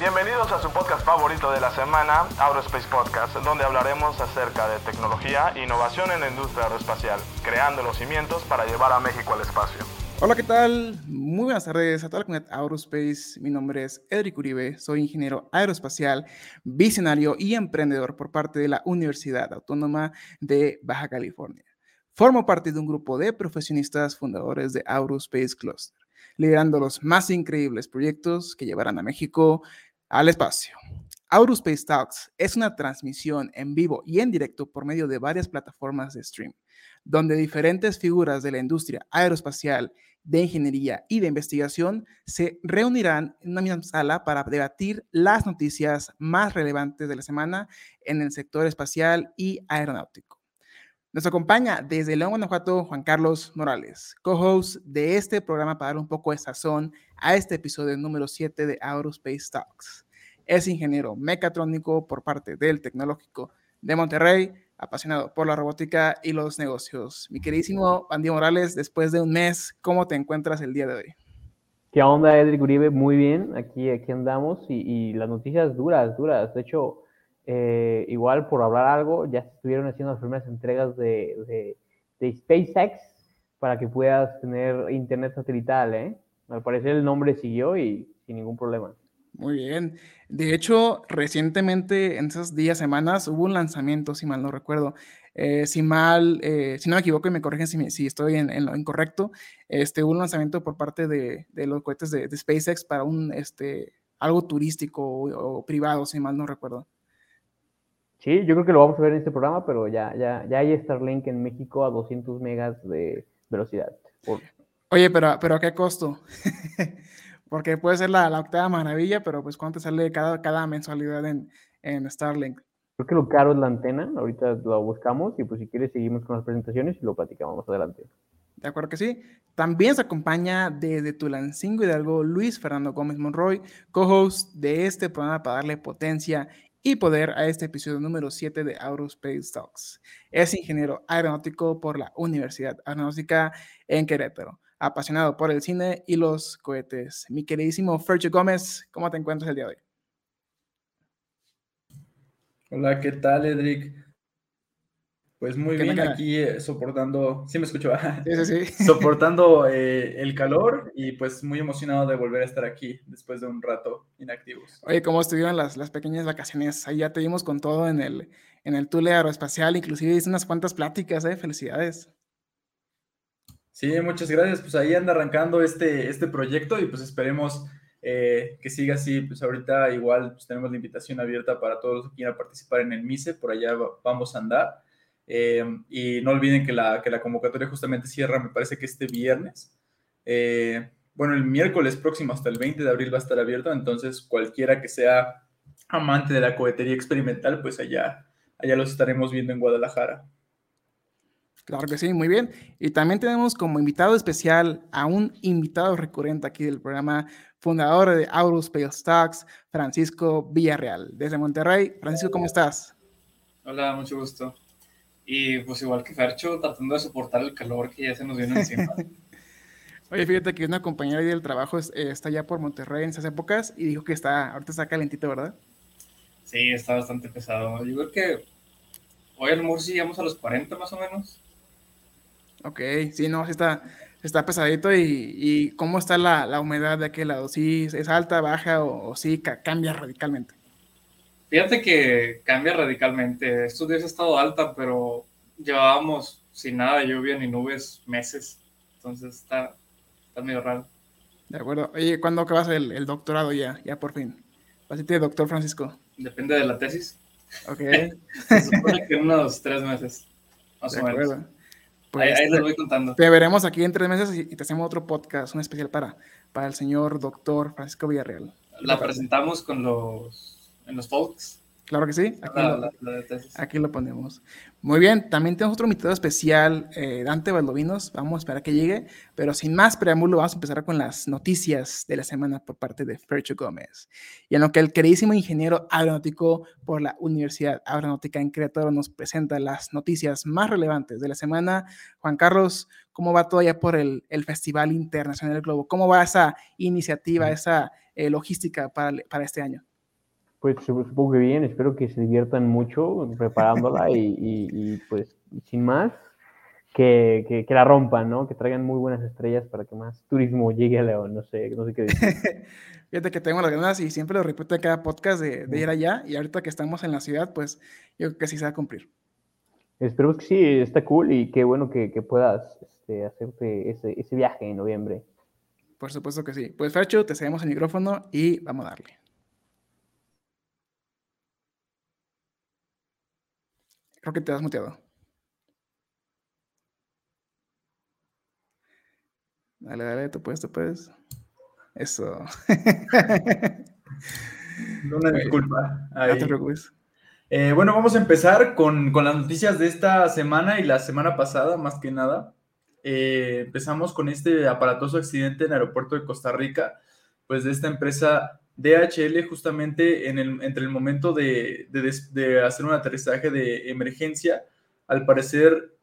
Bienvenidos a su podcast favorito de la semana, Aerospace Podcast, donde hablaremos acerca de tecnología e innovación en la industria aeroespacial, creando los cimientos para llevar a México al espacio. Hola, ¿qué tal? Muy buenas tardes a toda la comunidad Aerospace. Mi nombre es Edric Uribe, soy ingeniero aeroespacial, visionario y emprendedor por parte de la Universidad Autónoma de Baja California. Formo parte de un grupo de profesionistas fundadores de Aerospace Cluster, liderando los más increíbles proyectos que llevarán a México al espacio. Aerospace Talks es una transmisión en vivo y en directo por medio de varias plataformas de stream, donde diferentes figuras de la industria aeroespacial, de ingeniería y de investigación se reunirán en una misma sala para debatir las noticias más relevantes de la semana en el sector espacial y aeronáutico. Nos acompaña desde León, Guanajuato, Juan Carlos Morales, co-host de este programa para dar un poco de sazón a este episodio número 7 de Aerospace Talks. Es ingeniero mecatrónico por parte del Tecnológico de Monterrey, apasionado por la robótica y los negocios. Mi queridísimo Andy Morales, después de un mes, ¿cómo te encuentras el día de hoy? ¿Qué onda, Edric Uribe? Muy bien, aquí, aquí andamos y, y las noticias duras, duras. De hecho, eh, igual por hablar algo, ya estuvieron haciendo las primeras entregas de, de, SpaceX para que puedas tener internet satelital, ¿eh? Al parecer el nombre siguió y sin ningún problema. Muy bien. De hecho, recientemente, en esas días, semanas, hubo un lanzamiento, si mal no recuerdo. Eh, si mal, eh, si no me equivoco y me corrigen si, si estoy en, lo incorrecto, este, hubo un lanzamiento por parte de, de los cohetes de, SpaceX para un, este, algo turístico o privado, si mal no recuerdo. Sí, yo creo que lo vamos a ver en este programa, pero ya, ya, ya hay Starlink en México a 200 megas de velocidad. Oye, pero, pero ¿a qué costo? Porque puede ser la, la, octava maravilla, pero pues ¿cuánto sale cada, cada mensualidad en, en Starlink? Creo que lo caro es la antena, ahorita lo buscamos y pues si quieres seguimos con las presentaciones y lo platicamos más adelante. De acuerdo que sí. También se acompaña desde Tulancingo Hidalgo Luis Fernando Gómez Monroy, co-host de este programa para darle potencia y poder a este episodio número 7 de Aerospace Talks. Es ingeniero aeronáutico por la Universidad Aeronáutica en Querétaro, apasionado por el cine y los cohetes. Mi queridísimo Fercho Gómez, ¿cómo te encuentras el día de hoy? Hola, ¿qué tal, Edric? Pues muy bien, aquí eh, soportando, sí me escucho, sí, sí, sí. soportando eh, el calor y pues muy emocionado de volver a estar aquí después de un rato inactivos. Oye, ¿cómo estuvieron las, las pequeñas vacaciones? Ahí ya te vimos con todo en el, en el Tule Aeroespacial, inclusive hice unas cuantas pláticas, ¿eh? Felicidades. Sí, muchas gracias. Pues ahí anda arrancando este, este proyecto y pues esperemos eh, que siga así. Pues ahorita igual pues, tenemos la invitación abierta para todos los que quieran participar en el MISE, por allá vamos a andar. Eh, y no olviden que la, que la convocatoria justamente cierra, me parece que este viernes. Eh, bueno, el miércoles próximo hasta el 20 de abril va a estar abierto, entonces cualquiera que sea amante de la cohetería experimental, pues allá, allá los estaremos viendo en Guadalajara. Claro que sí, muy bien. Y también tenemos como invitado especial a un invitado recurrente aquí del programa, fundador de Aurospace Stocks, Francisco Villarreal, desde Monterrey. Francisco, ¿cómo estás? Hola, mucho gusto. Y pues igual que Fercho, tratando de soportar el calor que ya se nos viene encima. Oye, fíjate que una compañera del trabajo eh, está ya por Monterrey en esas épocas y dijo que está, ahorita está calentito, ¿verdad? Sí, está bastante pesado. Yo creo que hoy al Murci llegamos a los 40 más o menos. Ok, sí, no, sí está, está pesadito y, y ¿cómo está la, la, humedad de aquel lado? ¿Sí es alta, baja o, o sí cambia radicalmente? Fíjate que cambia radicalmente. Estos días ha estado alta, pero llevábamos sin nada de lluvia ni nubes meses. Entonces está, está medio raro. De acuerdo. Oye, ¿cuándo acabas el, el doctorado ya? Ya por fin. Pasite, doctor Francisco. Depende de la tesis. Ok. Se supone que en unos tres meses. Más o menos. Pues, ahí, ahí les voy contando. Te veremos aquí en tres meses y, te hacemos otro podcast, un especial para, para el señor doctor Francisco Villarreal. La presentamos con los en los folks. Claro que sí. Aquí, lo, aquí, lo, ponemos. Muy bien, también tenemos otro invitado especial, eh, Dante Valdovinos. Vamos a esperar que llegue, pero sin más preámbulo, vamos a empezar con las noticias de la semana por parte de Fercho Gómez. Y en lo que el queridísimo ingeniero aeronáutico por la Universidad Aeronáutica en Querétaro nos presenta las noticias más relevantes de la semana. Juan Carlos, ¿cómo va todo ya por el, el Festival Internacional del Globo? ¿Cómo va esa iniciativa, esa eh, logística para, para este año? Pues supongo que bien, espero que se diviertan mucho preparándola y, pues sin más, que, la rompan, ¿no? Que traigan muy buenas estrellas para que más turismo llegue a León, no sé, no sé qué decir. Fíjate que tengo las ganas y siempre lo repito en cada podcast de, ir allá y ahorita que estamos en la ciudad, pues yo creo que sí se va a cumplir. Esperemos que sí, está cool y qué bueno que, puedas este, hacerte ese, ese viaje en noviembre. Por supuesto que sí. Pues Fercho, te cedemos el micrófono y vamos a darle. Creo que te has muteado. Dale, dale, tú puedes, tú puedes. Eso. Una disculpa. No te preocupes. Eh, bueno, vamos a empezar con, las noticias de esta semana y la semana pasada, más que nada. Eh, empezamos con este aparatoso accidente en el aeropuerto de Costa Rica, pues de esta empresa DHL justamente en el, entre el momento de, hacer un aterrizaje de emergencia, al parecer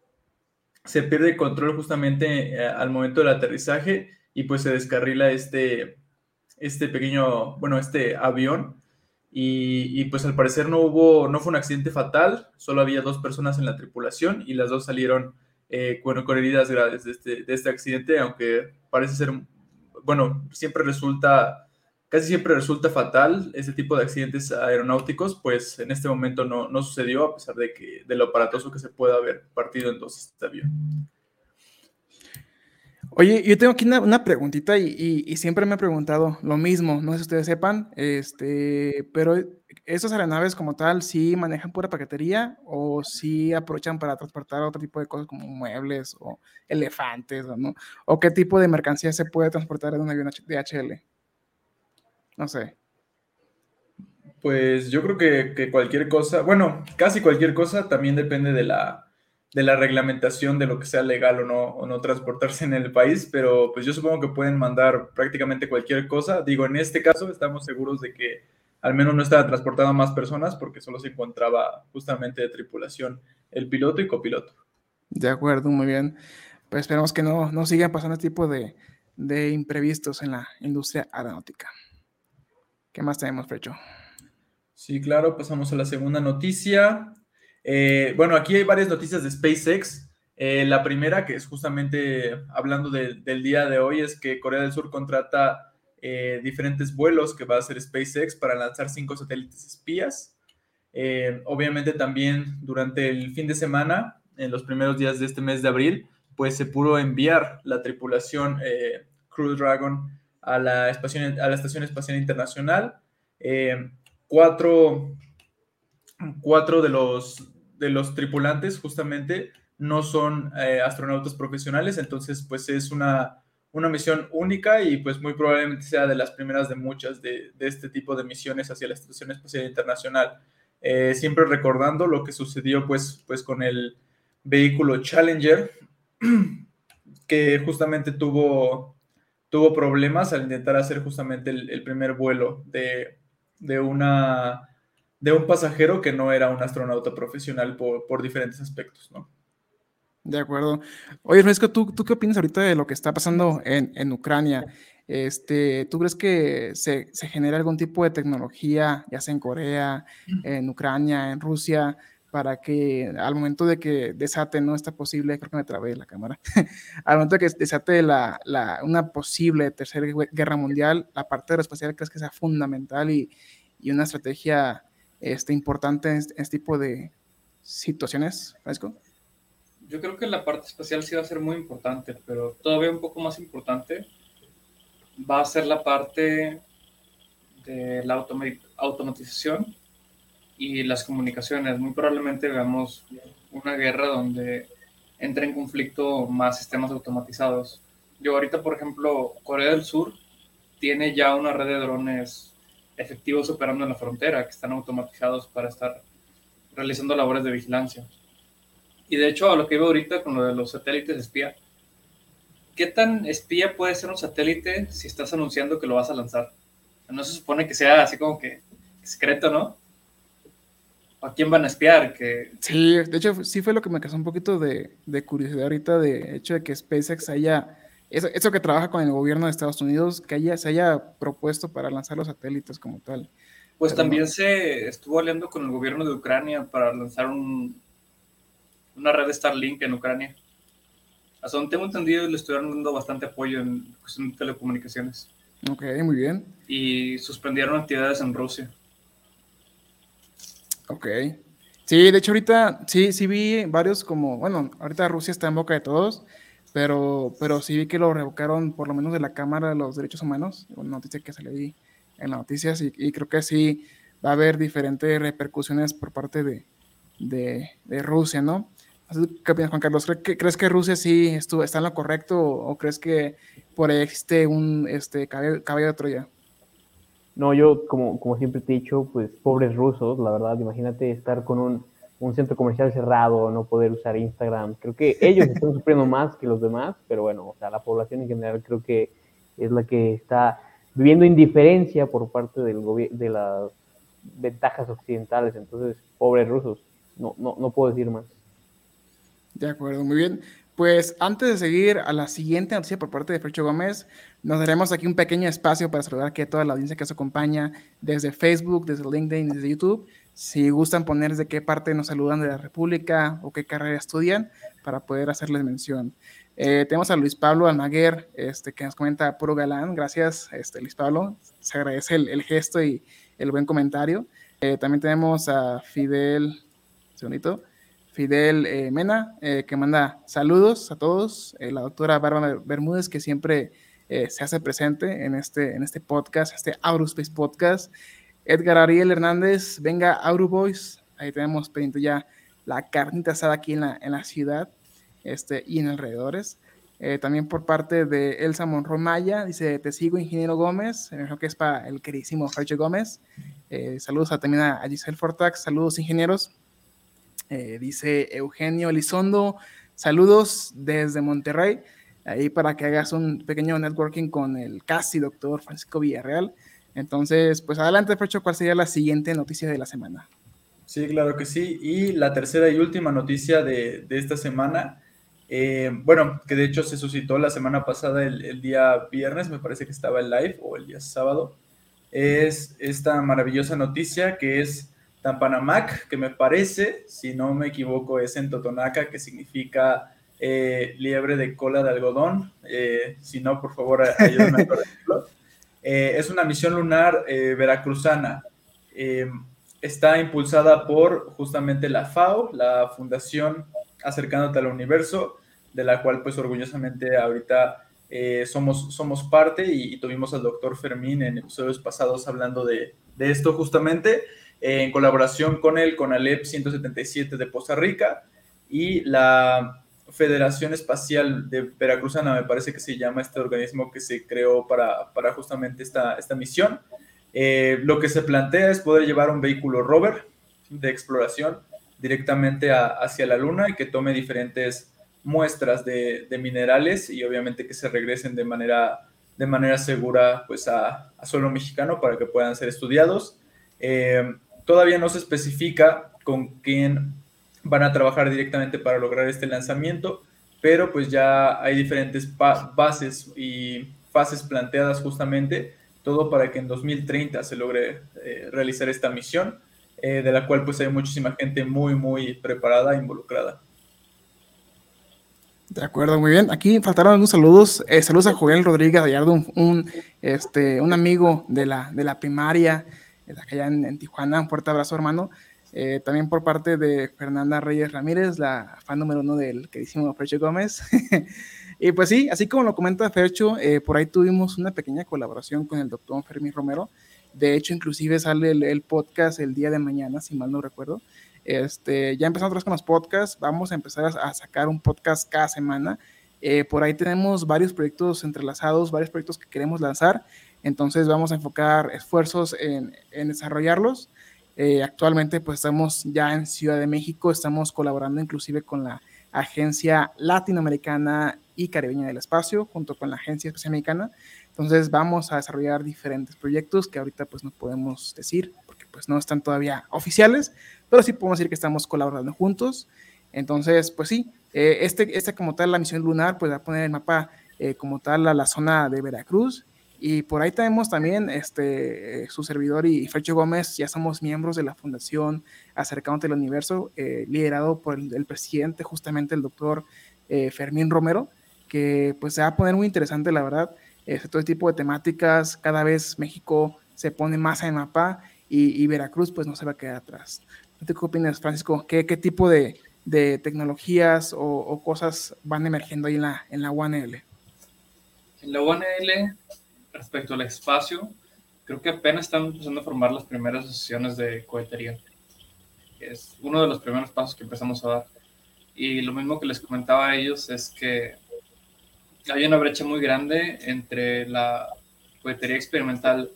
se pierde control justamente eh, al momento del aterrizaje y pues se descarrila este, este pequeño, bueno, este avión. Y, pues al parecer no hubo, no fue un accidente fatal, solo había dos personas en la tripulación y las dos salieron eh, con, heridas graves de este, de este accidente, aunque parece ser, bueno, siempre resulta casi siempre resulta fatal ese tipo de accidentes aeronáuticos, pues en este momento no, no sucedió a pesar de que de lo aparatoso que se pueda haber partido en dos este avión. Oye, yo tengo aquí una, preguntita y, siempre me he preguntado lo mismo, no sé si ustedes sepan, este, pero ¿esas aeronaves como tal sí manejan pura paquetería o sí aprovechan para transportar otro tipo de cosas como muebles o elefantes, ¿no? ¿O qué tipo de mercancía se puede transportar en un avión DHL? No sé. Pues yo creo que, cualquier cosa, bueno, casi cualquier cosa también depende de la, de la reglamentación de lo que sea legal o no, o no transportarse en el país, pero pues yo supongo que pueden mandar prácticamente cualquier cosa. Digo, en este caso estamos seguros de que al menos no estaba transportando más personas porque solo se encontraba justamente de tripulación el piloto y copiloto. De acuerdo, muy bien. Pues esperemos que no, no sigan pasando este tipo de, de imprevistos en la industria aeronáutica. ¿Qué más tenemos, Frecho? Sí, claro, pasamos a la segunda noticia. Eh, bueno, aquí hay varias noticias de SpaceX. Eh, la primera, que es justamente hablando del día de hoy, es que Corea del Sur contrata eh, diferentes vuelos que va a hacer SpaceX para lanzar cinco satélites espías. obviamente también durante el fin de semana, en los primeros días de este mes de abril, pues se pudo enviar la tripulación Crew Dragon a la, Estación, a la Estación Espacial Internacional. Eh, cuatro, de, los, de los tripulantes justamente no son eh, astronautas profesionales, entonces pues es una, una misión única y pues muy probablemente sea de las primeras de muchas de, este tipo de misiones hacia la Estación Espacial Internacional. Eh, siempre recordando lo que sucedió pues, pues con el vehículo Challenger, que justamente tuvo tuvo problemas al intentar hacer justamente el, primer vuelo de, una, de un pasajero que no era un astronauta profesional por, diferentes aspectos, ¿no? De acuerdo. Oye, Francisco, ¿tú, ¿tú qué opinas ahorita de lo que está pasando en, Ucrania? Este, ¿Tú crees que se, se genera algún tipo de tecnología, ya sea en Corea, en Ucrania, en Rusia, para que al momento de que desate, no está posible, creo que me trabé la cámara, al momento de que desate la, la, una posible tercera guerra mundial, la parte aeroespacial crees que sea fundamental y, y una estrategia este, importante en este, tipo de situaciones, Francisco? Yo creo que la parte espacial sí va a ser muy importante, pero todavía un poco más importante va a ser la parte de la automatización y las comunicaciones. Muy probablemente veamos una guerra donde entre en conflicto más sistemas automatizados. Yo ahorita, por ejemplo, Corea del Sur tiene ya una red de drones efectivos operando en la frontera que están automatizados para estar realizando labores de vigilancia. Y de hecho, a lo que veo ahorita con lo de los satélites espía, ¿qué tan espía puede ser un satélite si estás anunciando que lo vas a lanzar? No se supone que sea así como que secreto, ¿no? ¿A quién van a espiar? Que... Sí, de hecho, sí fue lo que me causó un poquito de, curiosidad ahorita, de hecho de que SpaceX haya, eso, eso, que trabaja con el gobierno de Estados Unidos, que haya, se haya propuesto para lanzar los satélites como tal. Pues también se estuvo aliando con el gobierno de Ucrania para lanzar un, una red de Starlink en Ucrania. Hasta donde tengo entendido, le estuvieron dando bastante apoyo en cuestión de telecomunicaciones. Ok, muy bien. Y suspendieron actividades en Rusia. Ok. Sí, de hecho ahorita sí, sí vi varios como, bueno, ahorita Rusia está en boca de todos, pero, pero sí vi que lo revocaron por lo menos de la Cámara de los Derechos Humanos, una noticia que salió ahí en las noticias y, creo que sí va a haber diferentes repercusiones por parte de, de, Rusia, ¿no? ¿Qué opinas, Juan Carlos? ¿Crees que Rusia sí estuvo, está en lo correcto o, crees que por ahí existe un este, caballo, de Troya? No, yo, como, como siempre te he dicho, pues pobres rusos, la verdad, imagínate estar con un, un centro comercial cerrado, no poder usar Instagram. Creo que ellos están sufriendo más que los demás, pero bueno, o sea, la población en general creo que es la que está viviendo indiferencia por parte del de las ventajas occidentales. Entonces, pobres rusos, no, no, no puedo decir más. De acuerdo, muy bien. Pues antes de seguir a la siguiente noticia por parte de Fercho Gómez, nos daremos aquí un pequeño espacio para saludar a toda la audiencia que nos acompaña desde Facebook, desde LinkedIn, desde YouTube. Si gustan poner de qué parte nos saludan de la República o qué carrera estudian, para poder hacerles mención. Eh, tenemos a Luis Pablo Almaguer, este, que nos comenta puro galán. Gracias, este, Luis Pablo. Se agradece el, gesto y el buen comentario. Eh, también tenemos a Fidel, segundito. Fidel eh, Mena, eh, que manda saludos a todos, eh, la doctora Bárbara Bermúdez, que siempre se hace presente en este, en este podcast, este Aurospace Podcast, Edgar Ariel Hernández, venga Auroboys, ahí tenemos pendiente ya la carnita asada aquí en la, en la ciudad este, y en alrededores. también por parte de Elsa Monroy Maya, dice, te sigo, ingeniero Gómez, creo que es para el queridísimo Jorge Gómez. saludos también a, a Giselle Fortax, saludos ingenieros. Eh, dice Eugenio Elizondo, saludos desde Monterrey, ahí para que hagas un pequeño networking con el casi doctor Francisco Villarreal. Entonces, pues adelante, Frecho, ¿cuál sería la siguiente noticia de la semana? Sí, claro que sí. Y la tercera y última noticia de, esta semana, eh, bueno, que de hecho se suscitó la semana pasada, el, el, día viernes, me parece que estaba el live, o el día sábado, es esta maravillosa noticia que es Tampanamac, que me parece, si no me equivoco, es en Totonaca, que significa eh, liebre de cola de algodón. Eh, si no, por favor, ayúdenme a corregirlo. Eh, es una misión lunar veracruzana. está impulsada por justamente la FAO, la Fundación Acercándote al Universo, de la cual pues orgullosamente ahorita somos, somos parte y, tuvimos al doctor Fermín en episodios pasados hablando de, de esto justamente en colaboración con el CONALEP 177 de Poza Rica y la Federación Espacial de Veracruzana, me parece que se llama este organismo que se creó para, para justamente esta, esta misión. Eh, lo que se plantea es poder llevar un vehículo rover de exploración directamente hacia la Luna y que tome diferentes muestras de, minerales y obviamente que se regresen de manera, de manera segura pues a, a suelo mexicano para que puedan ser estudiados. Eh, Todavía no se especifica con quién van a trabajar directamente para lograr este lanzamiento, pero pues ya hay diferentes bases y fases planteadas justamente, todo para que en 2030 se logre eh, realizar esta misión, eh, de la cual pues hay muchísima gente muy, muy preparada e involucrada. De acuerdo, muy bien. Aquí faltaron algunos saludos. Eh, saludos a Joel Rodríguez Gallardo, un, este, un amigo de la, de la primaria allá en, Tijuana. Un fuerte abrazo, hermano. Eh, también por parte de Fernanda Reyes Ramírez, la fan número uno del queridísimo Fercho Gómez. y pues sí, así como lo comenta Fercho, eh, por ahí tuvimos una pequeña colaboración con el doctor Fermín Romero. De hecho, inclusive sale el, podcast el día de mañana, si mal no recuerdo. Este, ya empezamos con los podcasts, vamos a empezar a, sacar un podcast cada semana. Eh, por ahí tenemos varios proyectos entrelazados, varios proyectos que queremos lanzar. Entonces vamos a enfocar esfuerzos en, desarrollarlos. Eh, actualmente pues estamos ya en Ciudad de México, estamos colaborando inclusive con la Agencia Latinoamericana y Caribeña del Espacio, junto con la Agencia Espacial Mexicana. Entonces vamos a desarrollar diferentes proyectos que ahorita pues no podemos decir, pues no están todavía oficiales, pero sí podemos decir que estamos colaborando juntos. Entonces, pues sí, eh, este, este como tal, la misión lunar, pues va a poner el mapa eh, como tal a la zona de Veracruz Y por ahí tenemos también este, su servidor y Fercho Gómez, ya somos miembros de la Fundación Acercándote al Universo, eh, liderado por el, presidente, justamente el doctor eh, Fermín Romero, que pues se va a poner muy interesante, la verdad. Este, todo tipo de temáticas, cada vez México se pone más en mapa y, Veracruz pues no se va a quedar atrás. ¿Qué opinas, Francisco? ¿Qué, qué tipo de, de tecnologías o, o, cosas van emergiendo ahí en la, en la UNL? En la UNL respecto al espacio, creo que apenas están empezando a formar las primeras sesiones de cohetería. Es uno de los primeros pasos que empezamos a dar. Y lo mismo que les comentaba a ellos es que hay una brecha muy grande entre la cohetería experimental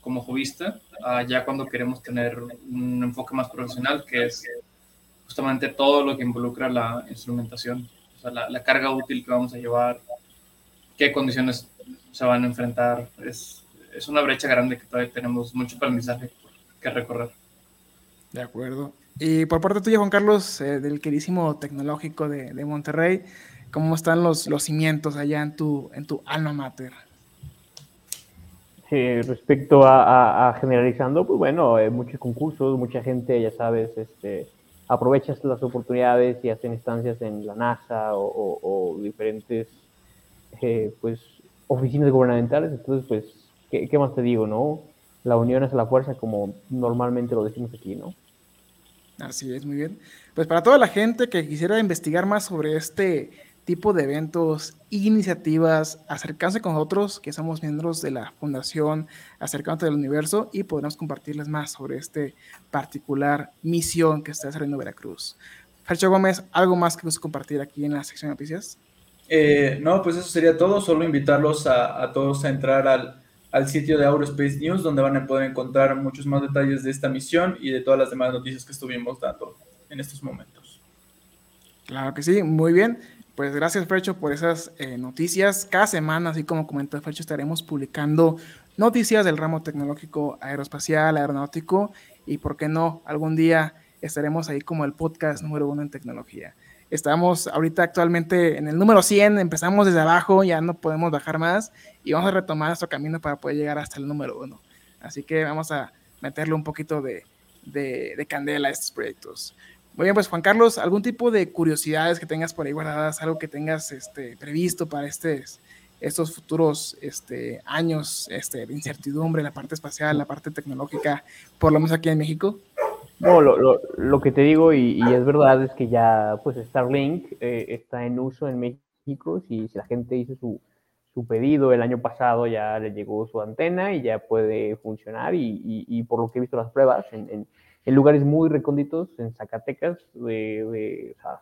como jovista, ya cuando queremos tener un enfoque más profesional, que es justamente todo lo que involucra la instrumentación, o sea, la, la carga útil que vamos a llevar, qué condiciones se van a enfrentar. Es, es una brecha grande que todavía tenemos mucho aprendizaje que recorrer. De acuerdo. Y por parte tuya, Juan Carlos, eh, del queridísimo tecnológico de, de, Monterrey, ¿cómo están los, los cimientos allá en tu, en tu alma mater? Sí, respecto a, generalizando, pues bueno, hay muchos concursos, mucha gente, ya sabes, este, aprovecha las oportunidades y hacen instancias en la NASA o, diferentes eh, pues oficinas gubernamentales, entonces, pues, ¿qué, más te digo, no? La unión es la fuerza, como normalmente lo decimos aquí, ¿no? Así es, muy bien. Pues para toda la gente que quisiera investigar más sobre este tipo de eventos iniciativas, acercarse con nosotros, que somos miembros de la Fundación Acercándote del Universo, y podremos compartirles más sobre este particular misión que está desarrollando Veracruz. Fercho Gómez, ¿algo más que nos compartir aquí en la sección de noticias? Eh, no, pues eso sería todo. Solo invitarlos a, todos a entrar al, al, sitio de Aurospace News, donde van a poder encontrar muchos más detalles de esta misión y de todas las demás noticias que estuvimos dando en estos momentos. Claro que sí, muy bien. Pues gracias, Fercho, por esas eh, noticias. Cada semana, así como comentó Fercho, estaremos publicando noticias del ramo tecnológico aeroespacial, aeronáutico y, ¿por qué no? Algún día estaremos ahí como el podcast número uno en tecnología. Estamos ahorita actualmente en el número 100, empezamos desde abajo, ya no podemos bajar más y vamos a retomar nuestro camino para poder llegar hasta el número 1. Así que vamos a meterle un poquito de, de, candela a estos proyectos. Muy bien, pues Juan Carlos, ¿algún tipo de curiosidades que tengas por ahí guardadas, algo que tengas este, previsto para este, estos futuros este, años este, de incertidumbre, la parte espacial, la parte tecnológica, por lo menos aquí en México? No, lo, lo, lo, que te digo, y, y, es verdad, es que ya pues Starlink eh, está en uso en México. Si, si la gente hizo su, su, pedido el año pasado, ya le llegó su antena y ya puede funcionar. Y, y por lo que he visto las pruebas, en, en, en lugares muy recónditos, en Zacatecas, de, de o sea,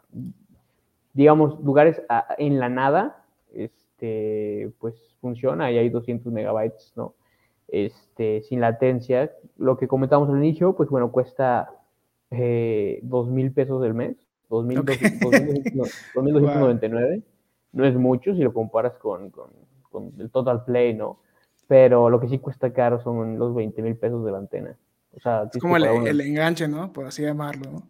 digamos, lugares a, en la nada, este, pues funciona y hay 200 megabytes, ¿no? este, sin latencia. Lo que comentamos al inicio, pues bueno, cuesta eh, dos mil pesos del mes, dos mil No es mucho si lo comparas con, con, con, el Total Play, ¿no? Pero lo que sí cuesta caro son los 20 mil pesos de la antena. O sea, es como el, el, enganche, ¿no? Por así llamarlo, ¿no?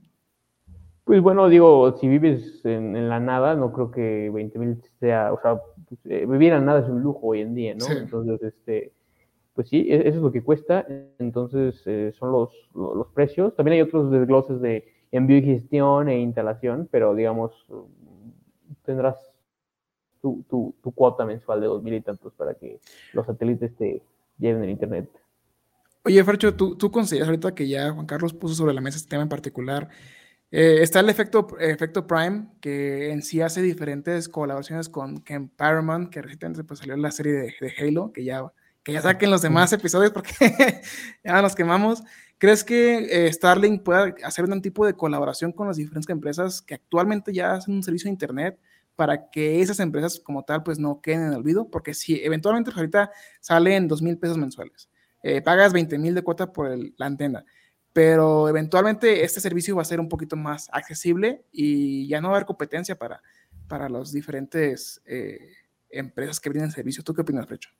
Pues bueno, digo, si vives en, en la nada, no creo que 20 mil sea, o sea, pues, eh, vivir en la nada es un lujo hoy en día, ¿no? Entonces, este, pues sí, e-, eso es lo que cuesta. Entonces, eh, son los, los, precios. También hay otros desgloses de envío y gestión e instalación, pero digamos, tendrás tu, tu, tu cuota mensual de dos mil y tantos para que los satélites te lleven el Internet. Oye, Fercho, ¿tú, tú consideras ahorita que ya Juan Carlos puso sobre la mesa este tema en particular? Eh, está el efecto, efecto Prime, que en sí hace diferentes colaboraciones con Ken Paramount, que recientemente pues, salió la serie de, de Halo, que ya que ya saquen los demás episodios porque ya nos quemamos. ¿Crees que eh, Starlink pueda hacer un tipo de colaboración con las diferentes empresas que actualmente ya hacen un servicio de Internet para que esas empresas como tal pues no queden en el olvido? Porque si eventualmente pues, ahorita salen dos mil pesos mensuales, eh, pagas 20 mil de cuota por la antena, pero eventualmente este servicio va a ser un poquito más accesible y ya no va a haber competencia para, para las diferentes eh, empresas que brindan servicio. ¿Tú qué opinas, Frecho?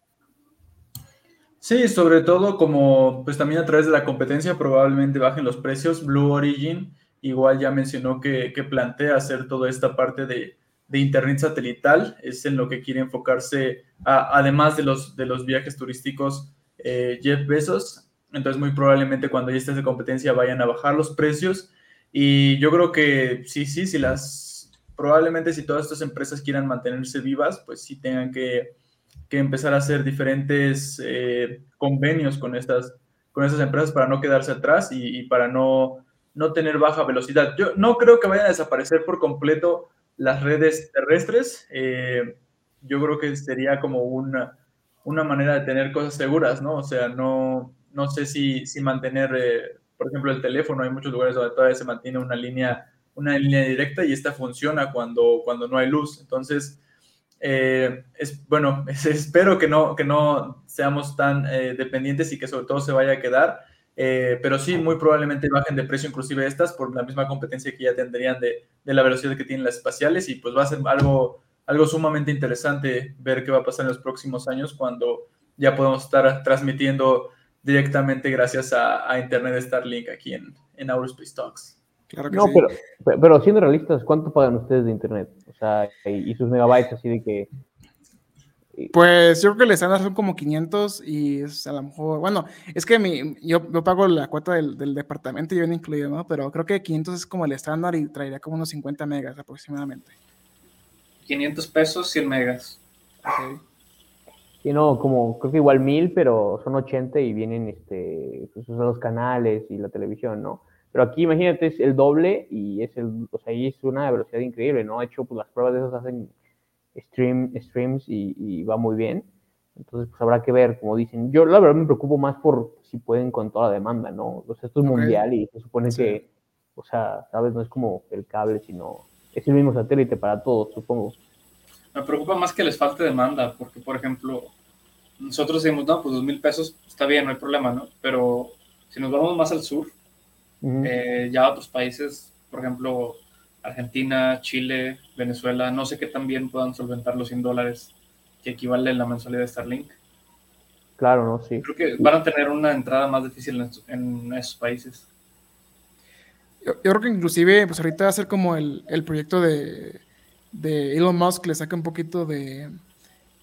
Sí, sobre todo como pues también a través de la competencia probablemente bajen los precios. Blue Origin igual ya mencionó que, plantea hacer toda esta parte de, Internet satelital, es en lo que quiere enfocarse, además de los, de los viajes turísticos, eh, Jeff Bezos. Entonces, muy probablemente cuando ya esté de competencia vayan a bajar los precios. Y yo creo que sí, sí, si las, probablemente si todas estas empresas quieran mantenerse vivas, pues sí tengan que, empezar a hacer diferentes eh, convenios con estas, con estas empresas para no quedarse atrás y, para no, no tener baja velocidad. Yo no creo que vayan a desaparecer por completo las redes terrestres. Eh, yo creo que sería como una, una manera de tener cosas seguras, ¿no? O sea, no, no sé si, si mantener, eh, por ejemplo, el teléfono, hay muchos lugares donde todavía se mantiene una línea, una línea directa y esta funciona cuando, cuando no hay luz. Entonces, eh, es, bueno, espero que no, que no seamos tan dependientes y que sobre todo se vaya a quedar. Eh, pero sí, muy probablemente bajen de precio inclusive estas por la misma competencia que ya tendrían de, de, la velocidad que tienen las espaciales y pues va a ser algo, algo sumamente interesante ver qué va a pasar en los próximos años cuando ya podemos estar transmitiendo directamente gracias a, a Internet Starlink aquí en, en Aurospace Talks. Claro que no, sí. pero, pero siendo realistas, ¿cuánto pagan ustedes de Internet? O sea, y sus megabytes así de que pues yo creo que el estándar son como 500 y es a lo mejor, bueno, es que mi, yo, yo pago la cuota del, del, departamento y viene incluido, ¿no? Pero creo que 500 es como el estándar y traería como unos 50 megas aproximadamente. 500 pesos, 100 megas. Okay. Sí, no, como creo que igual 1000, pero son 80 y vienen este, pues, son los canales y la televisión, ¿no? Pero aquí imagínate, es el doble y es el, o sea, ahí es una velocidad increíble, ¿no? De hecho, pues las pruebas de esas hacen stream, streams y, va muy bien. Entonces, pues habrá que ver, como dicen. Yo, la verdad, me preocupo más por si pueden con toda la demanda, ¿no? O sea, esto es mundial y se supone que, o sea, ¿sabes? No es como el cable, sino es el mismo satélite para todos, supongo. Me preocupa más que les falte demanda, porque, por ejemplo, nosotros decimos, no, pues dos mil pesos está bien, no hay problema, ¿no? Pero si nos vamos más al sur, eh, ya otros países, por ejemplo, Argentina, Chile, Venezuela, no sé qué tan bien puedan solventar los 100 dólares que equivale la mensualidad de Starlink. Claro, no, sí. Creo que van a tener una entrada más difícil en, esos países. Yo, creo que inclusive, pues ahorita va a ser como el, proyecto de, Elon Musk, le saca un poquito de,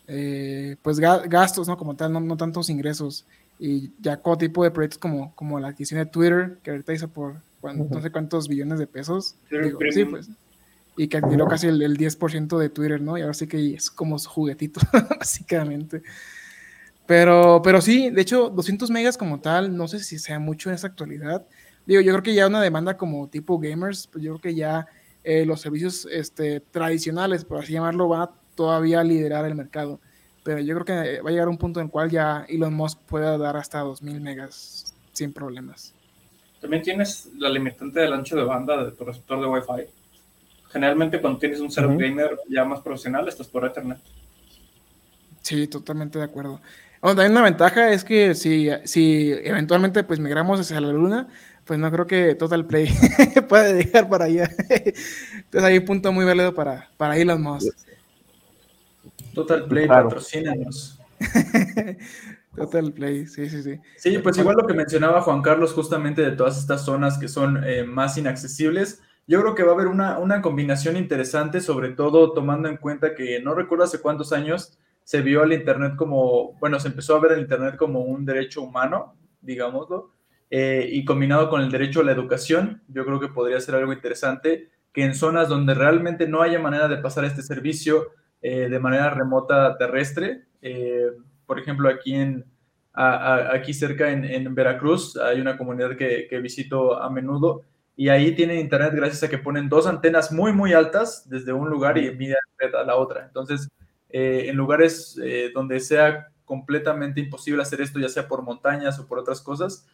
eh, pues gastos, ¿no? Como tal, no, tantos ingresos. Y ya como tipo de proyectos como, como la adquisición de Twitter, que ahorita hizo por no sé cuántos billones de pesos. sí, pues. Y que adquirió casi el, 10% de Twitter, ¿no? Y ahora sí que es como su juguetito, básicamente. Pero, pero sí, de hecho, 200 megas como tal, no sé si sea mucho en esa actualidad. Digo, yo creo que ya una demanda como tipo gamers, pues yo creo que ya eh, los servicios este, tradicionales, por así llamarlo, van a todavía liderar el mercado. Pero yo creo que va a llegar un punto en el cual ya Elon Musk pueda dar hasta 2000 megas sin problemas. También tienes la limitante del ancho de banda de tu receptor de Wi-Fi. Generalmente cuando tienes un setup gamer ya más profesional, estás por Ethernet. Sí, totalmente de acuerdo. Bueno, también una ventaja es que si, si eventualmente pues migramos hacia la luna, pues no creo que Total Play pueda llegar para allá. Entonces hay un punto muy válido para, para Elon Musk. Total Play, claro. patrocínanos. Total Play, sí, sí, sí. Sí, pues igual lo que mencionaba Juan Carlos justamente de todas estas zonas que son eh, más inaccesibles, yo creo que va a haber una, una, combinación interesante, sobre todo tomando en cuenta que no recuerdo hace cuántos años se vio al Internet como, bueno, se empezó a ver el Internet como un derecho humano, digámoslo, eh, y combinado con el derecho a la educación, yo creo que podría ser algo interesante que en zonas donde realmente no haya manera de pasar este servicio eh, de manera remota terrestre, por ejemplo, aquí, en, aquí cerca en, Veracruz hay una comunidad que, visito a menudo y ahí tienen internet gracias a que ponen dos antenas muy, muy altas desde un lugar y envían a la otra. Entonces, eh, en lugares eh, donde sea completamente imposible hacer esto, ya sea por montañas o por otras cosas,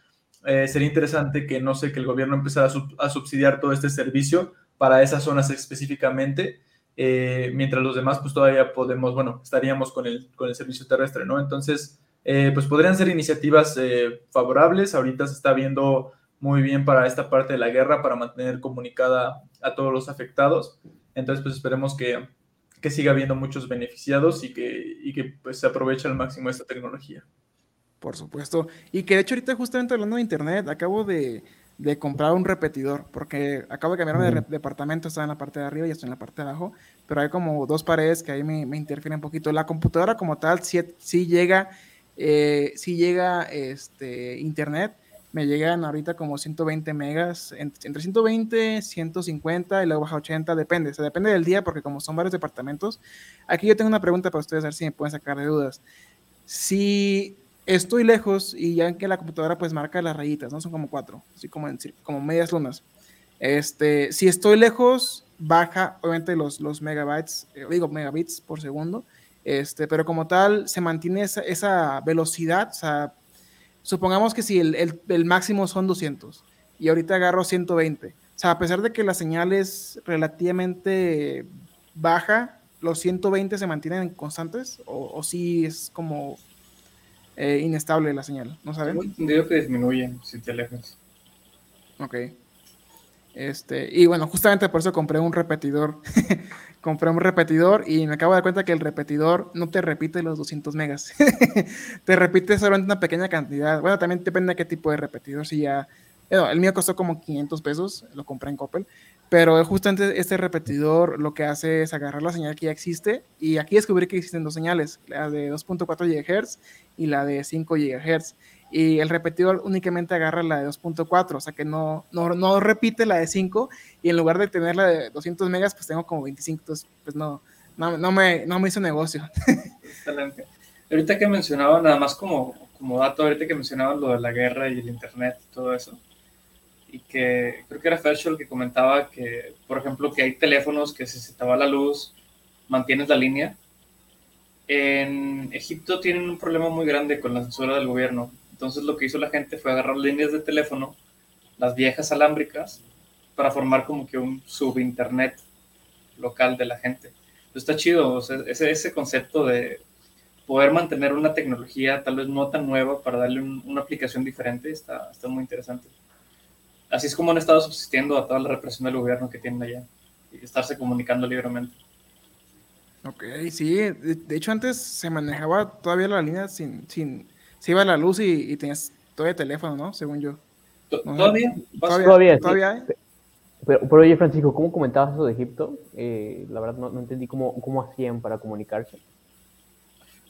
eh, sería interesante que, no sé, que el gobierno empezara a subsidiar todo este servicio para esas zonas específicamente eh, mientras los demás pues todavía podemos, bueno, estaríamos con el, con el servicio terrestre, ¿no? Entonces, eh, pues podrían ser iniciativas eh, favorables, ahorita se está viendo muy bien para esta parte de la guerra, para mantener comunicada a todos los afectados, entonces pues esperemos que, que siga habiendo muchos beneficiados y que, y que pues se aproveche al máximo esta tecnología. Por supuesto, y que de hecho ahorita justamente hablando de Internet, acabo de de comprar un repetidor, porque acabo de cambiarme de departamento, estaba en la parte de arriba y estoy en la parte de abajo, pero hay como dos paredes que ahí me, me interfieren un poquito. La computadora como tal sí, llega, eh, llega este, internet, me llegan ahorita como 120 megas, entre 120, 150 y luego baja 80, depende, se depende del día porque como son varios departamentos. Aquí yo tengo una pregunta para ustedes, a ver si me pueden sacar de dudas. Si estoy lejos y ya que la computadora pues marca las rayitas, ¿no? Son como cuatro, así como, en, como medias lunas. Este, si estoy lejos, baja obviamente los, los megabytes, eh, digo megabits por segundo, este, pero como tal se mantiene esa, esa velocidad, o sea, supongamos que si el, el, máximo son 200 y ahorita agarro 120, o sea, a pesar de que la señal es relativamente baja, los 120 se mantienen constantes o, o si es como eh, inestable la señal, ¿no saben? Tengo entendido que disminuye si te alejas. Ok. Este, y bueno, justamente por eso compré un repetidor. compré un repetidor y me acabo de dar cuenta que el repetidor no te repite los 200 megas. te repite solamente una pequeña cantidad. Bueno, también depende de qué tipo de repetidor. Si ya. el mío costó como 500 pesos, lo compré en Coppel. Pero justamente este repetidor lo que hace es agarrar la señal que ya existe y aquí descubrí que existen dos señales, la de 2.4 GHz y la de 5 GHz. Y el repetidor únicamente agarra la de 2.4, o sea que no, no, no, repite la de 5 y en lugar de tener la de 200 megas, pues tengo como 25, entonces pues no, no, no, me, no me hizo negocio. Excelente. Ahorita que mencionaba, nada más como, como dato, ahorita que mencionaba lo de la guerra y el Internet y todo eso, y que creo que era Fairchild que comentaba que, por ejemplo, que hay teléfonos que si se te va la luz, mantienes la línea. En Egipto tienen un problema muy grande con la censura del gobierno. Entonces lo que hizo la gente fue agarrar líneas de teléfono, las viejas alámbricas, para formar como que un subinternet local de la gente. está chido, ese, ese concepto de poder mantener una tecnología tal vez no tan nueva para darle una aplicación diferente está, está muy interesante así es como han estado subsistiendo a toda la represión del gobierno que tienen allá y estarse comunicando libremente. Ok, sí, de, hecho antes se manejaba todavía la línea sin, sin, se iba la luz y, tenías todavía teléfono, ¿no? Según yo. ¿Todavía? ¿Todavía? ¿Todavía? Pero, pero, oye, Francisco, ¿cómo comentabas eso de Egipto? Eh, la verdad no, no entendí cómo, cómo hacían para comunicarse.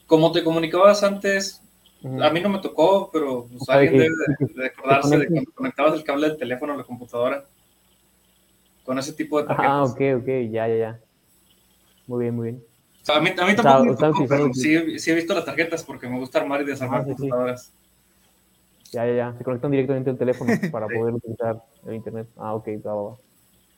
Como te comunicabas antes, a mí no me tocó, pero pues, alguien debe de, acordarse de cuando conectabas el cable del teléfono a la computadora. Con ese tipo de tarjetas. Ah, ok, ok, ya, ya, ya. Muy bien, muy bien. a, mí, a mí tampoco me tocó, pero sí, sí, he visto las tarjetas porque me gusta armar y desarmar ah, computadoras. Ya, ya, ya. Se conectan directamente al teléfono para poder utilizar el internet. Ah, ok, va, va,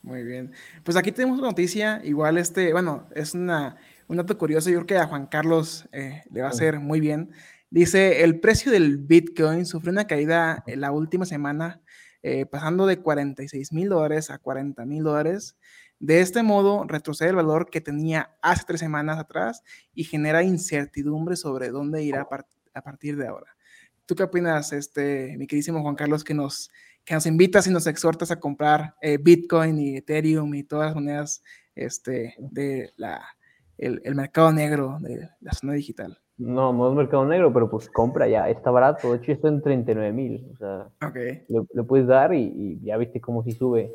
Muy bien. Pues aquí tenemos una noticia. Igual, este, bueno, es una, un dato curioso. Yo creo que a Juan Carlos eh, le va a hacer muy bien. Dice, el precio del Bitcoin sufrió una caída en la última semana, eh, pasando de 46 mil dólares a 40 mil dólares. De este modo, retrocede el valor que tenía hace tres semanas atrás y genera incertidumbre sobre dónde irá a, partir de ahora. ¿Tú qué opinas, este, mi queridísimo Juan Carlos, que nos, que nos invitas y nos exhortas a comprar eh, Bitcoin y Ethereum y todas las monedas este, de el mercado negro de la zona digital? No, no es mercado negro, pero pues compra ya, está barato. De hecho, está en 39 mil. O sea, le, puedes dar y, ya viste cómo si sube.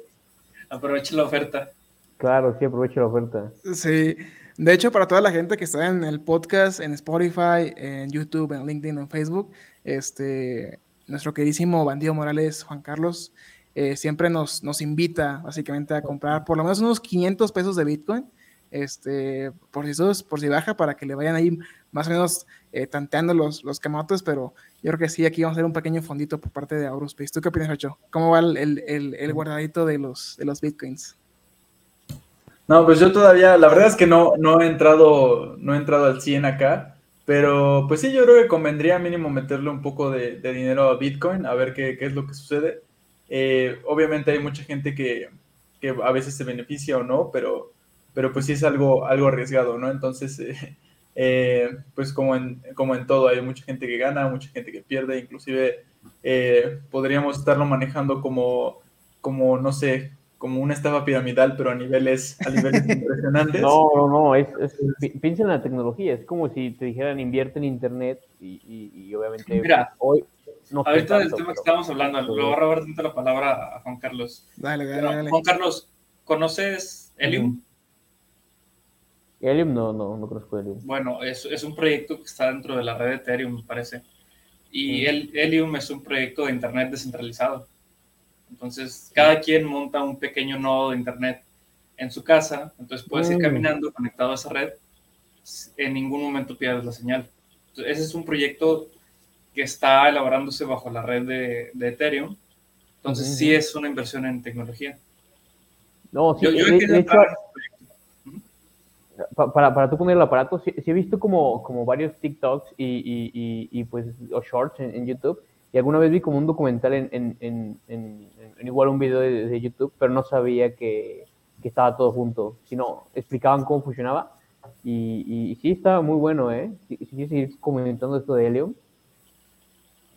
Aprovecha la oferta. Claro, sí, aprovecha la oferta. Sí. De hecho, para toda la gente que está en el podcast, en Spotify, en YouTube, en LinkedIn, en Facebook, este, nuestro queridísimo bandido Morales, Juan Carlos, eh, siempre nos, nos invita básicamente a comprar por lo menos unos 500 pesos de Bitcoin este, por si, por si baja, para que le vayan ahí más o menos eh, tanteando los, los pero yo creo que sí, aquí vamos a hacer un pequeño fondito por parte de Aurospace. ¿Tú qué opinas, Ocho? ¿Cómo va el, el, guardadito de los, de los bitcoins? No, pues yo todavía, la verdad es que no, no he entrado, no he entrado al 100 acá, pero pues sí, yo creo que convendría mínimo meterle un poco de, de dinero a Bitcoin, a ver qué, qué es lo que sucede. Eh, obviamente hay mucha gente que, que a veces se beneficia o no, pero pero pues sí es algo, algo arriesgado, ¿no? Entonces, eh, eh, pues como en, como en todo, hay mucha gente que gana, mucha gente que pierde, inclusive eh, podríamos estarlo manejando como, como, no sé, como una estafa piramidal, pero a niveles, a niveles impresionantes. No, no, no, es, piensa en la tecnología, es como si te dijeran invierte en internet y, y, obviamente Mira, hoy, No Ahorita del tema que estábamos hablando, le voy a robar tanto la palabra a Juan Carlos. Dale, dale, dale. Juan Carlos, ¿conoces Helium? Helium no, no, no conozco Helium. Bueno, es, es un proyecto que está dentro de la red de Ethereum, me parece. Y el Helium es un proyecto de Internet descentralizado. Entonces, cada quien monta un pequeño nodo de Internet en su casa. Entonces, puedes ir Mm. caminando conectado a esa red. En ningún momento pierdes la señal. Entonces, ese es un proyecto que está elaborándose bajo la red de, de Ethereum. Entonces, Ujú. sí es una inversión en tecnología. No, sí, Yo, yo he querido hecho, para, para tú poner el aparato, sí, sí he visto como, como varios TikToks y, y, y, pues, o shorts en, YouTube. Y alguna vez vi como un documental en, en, en, igual un video de, de YouTube, pero no sabía que, que estaba todo junto, sino explicaban cómo funcionaba. Y, sí estaba muy bueno, ¿eh? Sí, sí seguir comentando esto de Helium.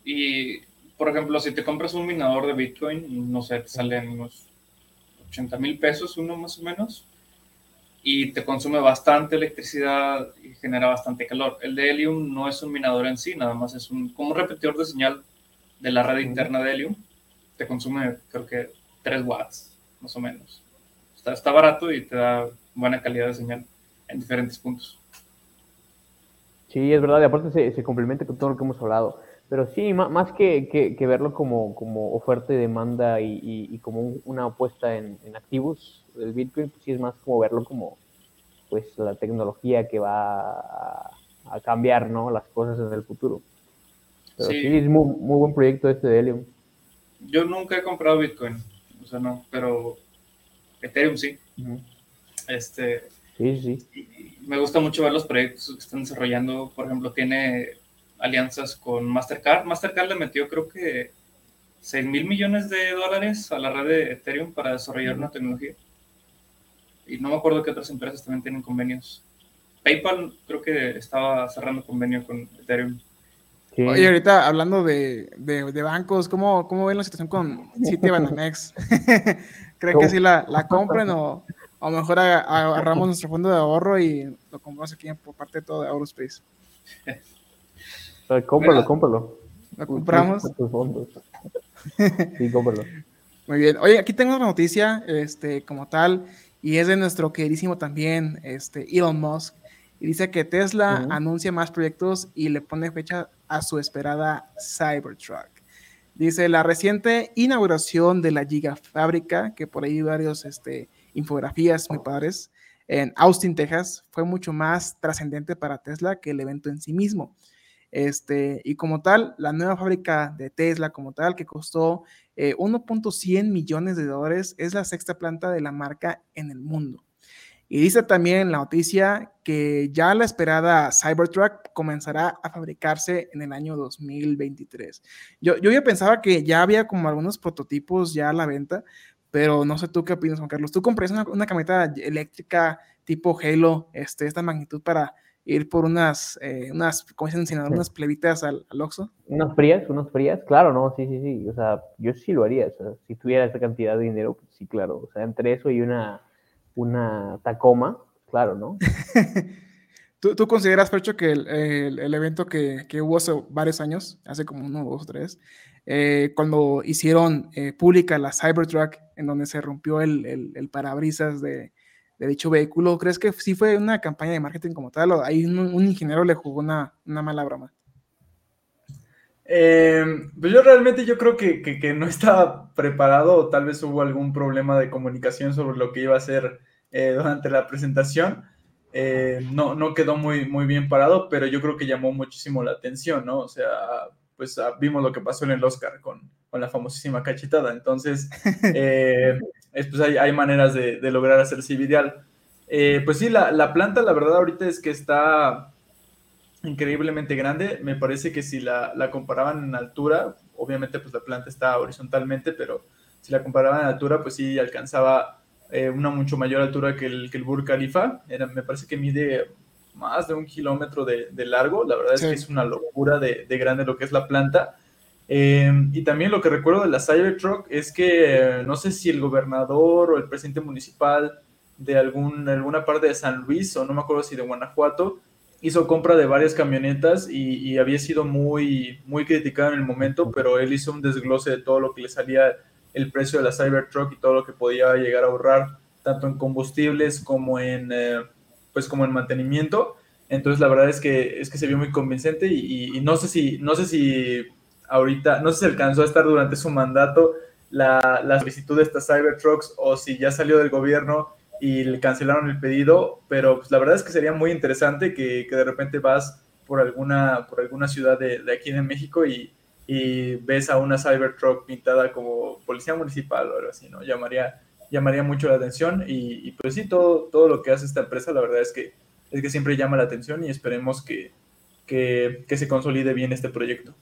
Y, por ejemplo, si te compras un minador de Bitcoin, no sé, te salen unos 80 mil pesos uno más o menos, y te consume bastante electricidad y genera bastante calor. El de Helium no es un minador en sí, nada más es un, como un repetidor de señal de la red interna de Helium. Te consume, creo que, 3 watts, más o menos. Está, está barato y te da buena calidad de señal en diferentes puntos. Sí, es verdad, y aparte se, se complementa con todo lo que hemos hablado. Pero sí, más que, que- que verlo como, como oferta y demanda y, y- y como un- una apuesta en, en activos del Bitcoin, pues sí es más como verlo como pues la tecnología que va a, a cambiar ¿no? las cosas en el futuro. Pero Sí. sí, es muy, muy buen proyecto este de Helium. Yo nunca he comprado Bitcoin, o sea, no, pero Ethereum sí. Este, Sí, sí. y me gusta mucho ver los proyectos que están desarrollando. Por ejemplo, tiene alianzas con Mastercard. Mastercard le metió creo que 6 mil millones de dólares a la red de Ethereum para desarrollar una tecnología. Y no me acuerdo qué otras empresas también tienen convenios. PayPal creo que estaba cerrando convenio con Ethereum. Sí. Oye, ahorita hablando de, de, de bancos, ¿cómo, ¿cómo ven la situación con Citibanamex? ¿Creen que ¿Cómo? sí la, la compren o, o mejor agarramos nuestro fondo de ahorro y lo compramos aquí por parte de todo de Aurospace? Pero cómpralo, Mira. cómpralo. Lo compramos. Sí, cómpralo. Muy bien. Oye, aquí tengo una noticia, este, como tal, y es de nuestro queridísimo también, este, Elon Musk. Y dice que Tesla anuncia más proyectos y le pone fecha a su esperada Cybertruck. Dice la reciente inauguración de la Gigafábrica, que por ahí varios este, infografías muy padres, en Austin, Texas, fue mucho más trascendente para Tesla que el evento en sí mismo. Este, y como tal, la nueva fábrica de Tesla, como tal, que costó eh, 1.100 millones de dólares, es la sexta planta de la marca en el mundo. Y dice también la noticia que ya la esperada Cybertruck comenzará a fabricarse en el año 2023. Yo, yo ya pensaba que ya había como algunos prototipos ya a la venta, pero no sé tú qué opinas, Juan Carlos. ¿Tú compras una, una camioneta eléctrica tipo Halo, este, esta magnitud para ir por unas, eh, unas, como dicen en unas plebitas al, al Oxxo? Unas frías, unas frías, claro, no, sí, sí, sí. O sea, yo sí lo haría. O sea, si tuviera esa cantidad de dinero, pues sí, claro. O sea, entre eso y una, una Tacoma, claro, ¿no? ¿Tú, tú consideras, Fercho, que el, el- el evento que, que hubo hace varios años, hace como uno, dos, tres, eh, cuando hicieron eh, pública la Cybertruck, en donde se rompió el- el parabrisas de, de dicho vehículo, ¿crees que sí fue una campaña de marketing como tal o ahí un, un ingeniero le jugó una, una mala broma? Eh, pues yo realmente yo creo que, que- que no estaba preparado o tal vez hubo algún problema de comunicación sobre lo que iba a hacer eh, durante la presentación. Eh, no, no quedó muy, muy bien parado, pero yo creo que llamó muchísimo la atención, ¿no? O sea, pues ah, vimos lo que pasó en el Oscar con, con la famosísima cachetada. Entonces, eh, es, pues hay, hay maneras de, de lograr hacerse viral. Eh, pues sí, la, la planta, la verdad, ahorita es que está increíblemente grande. Me parece que si la, la comparaban en altura, obviamente pues la planta está horizontalmente, pero si la comparaban en altura, pues sí alcanzaba eh, una mucho mayor altura que el, que el Burj Khalifa. Era, me parece que mide más de un kilómetro de, de largo. La verdad es que es una locura de, de grande lo que es la planta. Eh, y también lo que recuerdo de la Cybertruck es que eh, no sé si el gobernador o el presidente municipal de algún, alguna parte de San Luis o no me acuerdo si de Guanajuato hizo compra de varias camionetas y, había sido muy, muy criticado en el momento, pero él hizo un desglose de todo lo que le salía el precio de la Cybertruck y todo lo que podía llegar a ahorrar, tanto en combustibles como en, eh, pues como en mantenimiento. Entonces la verdad es que, es que se vio muy convincente y, no, sé si, no sé si ahorita, no sé si alcanzó a estar durante su mandato la, la solicitud de estas Cybertrucks o si ya salió del gobierno y le cancelaron el pedido, pero pues, la verdad es que sería muy interesante que, que de repente vas por alguna, por alguna ciudad de, de aquí en México y, ves a una Cybertruck pintada como policía municipal o algo así, ¿no? Llamaría, llamaría mucho la atención y, pues sí, todo, todo lo que hace esta empresa, la verdad es que, es que siempre llama la atención y esperemos que, que se consolide bien este proyecto.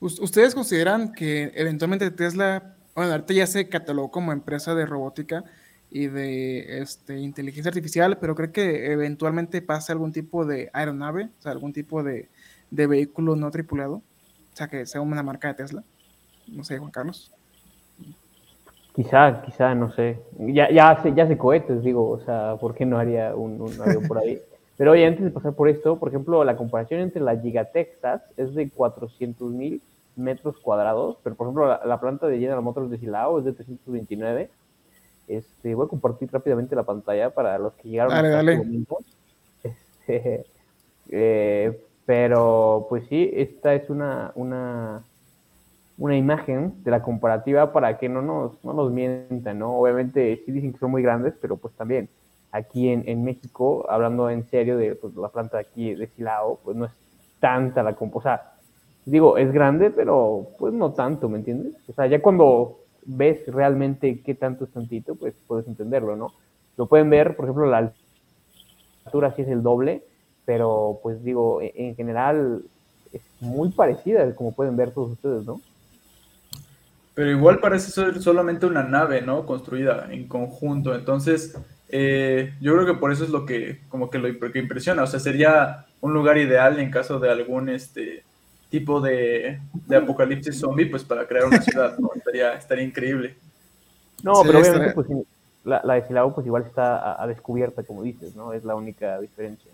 ¿Ustedes consideran que eventualmente Tesla, bueno, ahorita ya se catalogó como empresa de robótica, y de este, inteligencia artificial, pero creo que eventualmente pase algún tipo de aeronave, o sea, algún tipo de, de vehículo no tripulado, o sea, que sea una marca de Tesla. No sé, Juan Carlos. Quizá, quizá, no sé. Ya, ya, hace, ya hace cohetes, digo, o sea, ¿por qué no haría un, un avión por ahí? Pero oye, antes de pasar por esto, por ejemplo, la comparación entre la Gigatexas es de 400 mil metros cuadrados, pero por ejemplo, la, planta de General Motors de Silao es de 329 este, voy a compartir rápidamente la pantalla para los que llegaron dale, a dale. Este, eh, pero pues sí, esta es una, una, una imagen de la comparativa para que no nos, no nos mientan, ¿no? Obviamente sí dicen que son muy grandes, pero pues también aquí en, en México, hablando en serio de pues, la planta aquí de Silao, pues no es tanta la comp o sea, digo, es grande, pero pues no tanto, ¿me entiendes? O sea, ya cuando ves realmente qué tanto es tantito, pues puedes entenderlo, ¿no? Lo pueden ver, por ejemplo, la altura sí es el doble, pero pues digo, e, en general es muy parecida, como pueden ver todos ustedes, ¿no? Pero igual parece ser solamente una nave, ¿no? Construida en conjunto. Entonces, eh, yo creo que por eso es lo que, como que lo que impresiona. O sea, sería un lugar ideal en caso de algún, este, tipo de, de apocalipsis zombie, pues para crear una ciudad, ¿no? estaría, estaría increíble. No, pero obviamente pues, la, la, de Silao pues igual está a, descubierta, como dices, ¿no? Es la única diferencia.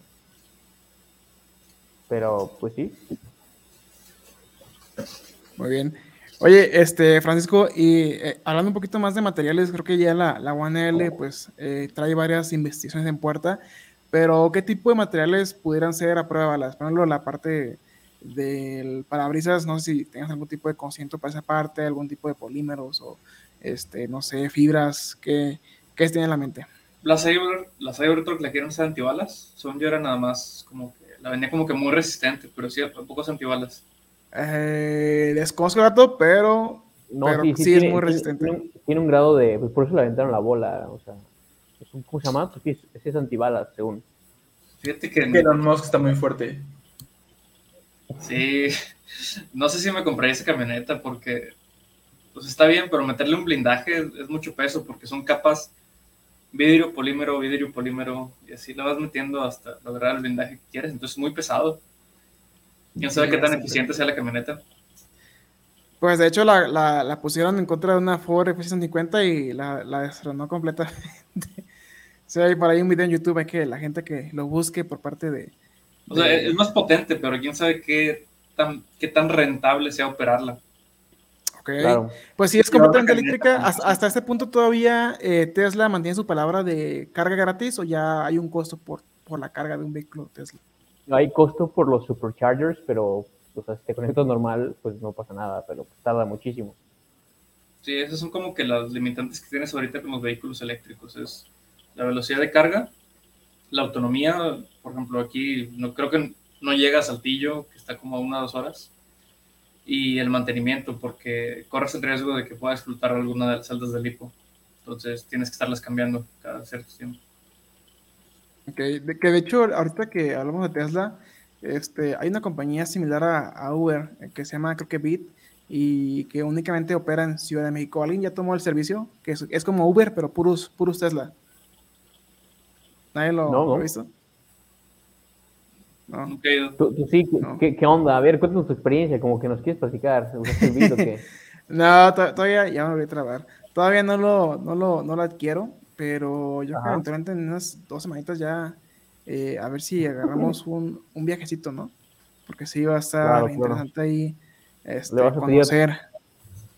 Pero pues sí. Muy bien. Oye, este, Francisco, y eh, hablando un poquito más de materiales, creo que ya la, la l pues eh, trae varias investigaciones en puerta, pero ¿qué tipo de materiales pudieran ser a prueba? Por ejemplo, la parte del parabrisas, no sé si tengas algún tipo de conocimiento para esa parte, algún tipo de polímeros o, este, no sé, fibras, ¿qué, qué tiene en la mente? Las Cyber, las Cybertruck la quieren ser antibalas, son yo era nada más como que, la venía como que muy resistente, pero sí, pocos antibalas. Eh, desconozco el dato, pero, no, sí, es muy resistente. Tiene, un grado de, pues por eso le aventaron la bola, o sea, es un, ¿cómo se llama? Pues sí, es, es antibalas, según. Fíjate que Elon Musk está muy fuerte. Sí, no sé si me compré esa camioneta porque pues está bien, pero meterle un blindaje es, mucho peso porque son capas vidrio, polímero, vidrio, polímero y así lo vas metiendo hasta lograr el blindaje que quieres, entonces es muy pesado. ¿Quién sabe qué tan eficiente sea la camioneta? Pues de hecho la, la, pusieron en contra de una Ford F-150 y la, la destronó completamente. sí, hay por ahí un video en YouTube hay que la gente que lo busque por parte de, o sea, es más potente, pero quién sabe qué tan, qué tan rentable sea operarla. Ok. Pues sí, es completamente eléctrica. Hasta, este punto todavía eh, Tesla mantiene su palabra de carga gratis o ya hay un costo por, por la carga de un vehículo Tesla. No hay costo por los superchargers, pero o sea, si te conectas normal, pues no pasa nada, pero tarda muchísimo. Sí, esas son como que las limitantes que tienes ahorita con los vehículos eléctricos. Es la velocidad de carga la autonomía, por ejemplo, aquí no creo que no llega a Saltillo, que está como a una o dos horas, y el mantenimiento, porque corres el riesgo de que pueda explotar alguna de las celdas del hipo. Entonces tienes que estarlas cambiando cada cierto tiempo. Ok, de, que de hecho, ahorita que hablamos de Tesla, este, hay una compañía similar a, Uber eh, que se llama, creo que Bit, y que únicamente opera en Ciudad de México. ¿Alguien ya tomó el servicio? Que es, es como Uber, pero puros, puros Tesla. ¿Nadie lo, ha visto? No. ¿Tú, sí, ¿qué, onda? A ver, cuéntanos tu experiencia, como que nos quieres platicar. no, todavía ya me voy a trabar. Todavía no lo, no lo, no lo adquiero, pero yo creo que en unas dos semanitas ya, eh, a ver si agarramos un, un, viajecito, ¿no? Porque sí va a estar interesante ahí este, vas a conocer. Pedir,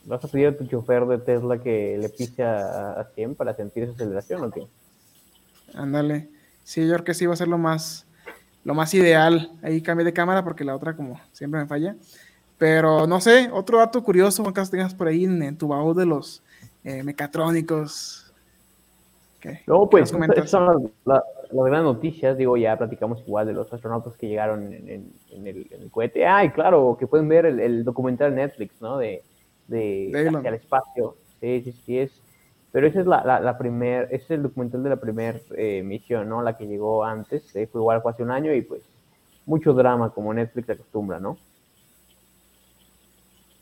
¿Vas a pedir a tu chofer de Tesla que le pise a, a 100 para sentir esa aceleración o qué? Ándale. Sí, yo creo que sí va a ser lo más, lo más ideal. Ahí cambié de cámara porque la otra como siempre me falla. Pero no sé, otro dato curioso, Juan Carlos, tengas por ahí en, tu baúl de los eh, mecatrónicos. no, pues esas son las, grandes noticias. Digo, ya platicamos igual de los astronautas que llegaron en, el, cohete. Ah, y claro, que pueden ver el, documental Netflix, ¿no? De, de hacia el espacio. Sí, sí, sí, es. Pero esa es la, la, primer, ese es el documental de la primera eh, misión, ¿no? La que llegó antes, eh, fue igual fue hace un año y pues mucho drama como Netflix acostumbra, ¿no?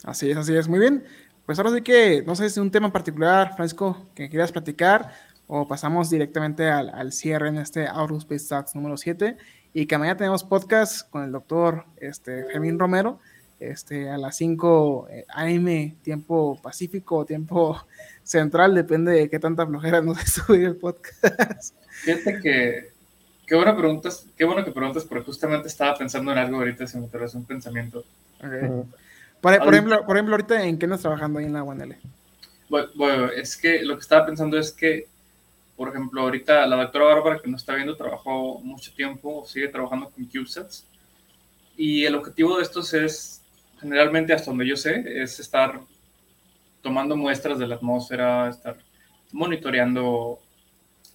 Así es, así es. Muy bien. Pues ahora sí que, no sé si es un tema en particular, Francisco, que quieras platicar, o pasamos directamente al, cierre en este Space Talks número 7. Y que mañana tenemos podcast con el doctor este, Fermín Romero, este, a las 5 eh, AM, tiempo pacífico, tiempo central, depende de qué tanta flojera nos subir el podcast. Fíjate que, qué buena preguntas, qué bueno que preguntas, porque justamente estaba pensando en algo ahorita, se me atravesó un pensamiento. Okay. Por, ejemplo, por ejemplo, ahorita, ¿en qué nos trabajando ahí en la UNL? Bueno, es que lo que estaba pensando es que, por ejemplo, ahorita la doctora Bárbara, que nos está viendo, trabajó mucho tiempo, sigue trabajando con CubeSats. Y el objetivo de estos es, generalmente, hasta donde yo sé, es estar tomando muestras de la atmósfera, estar monitoreando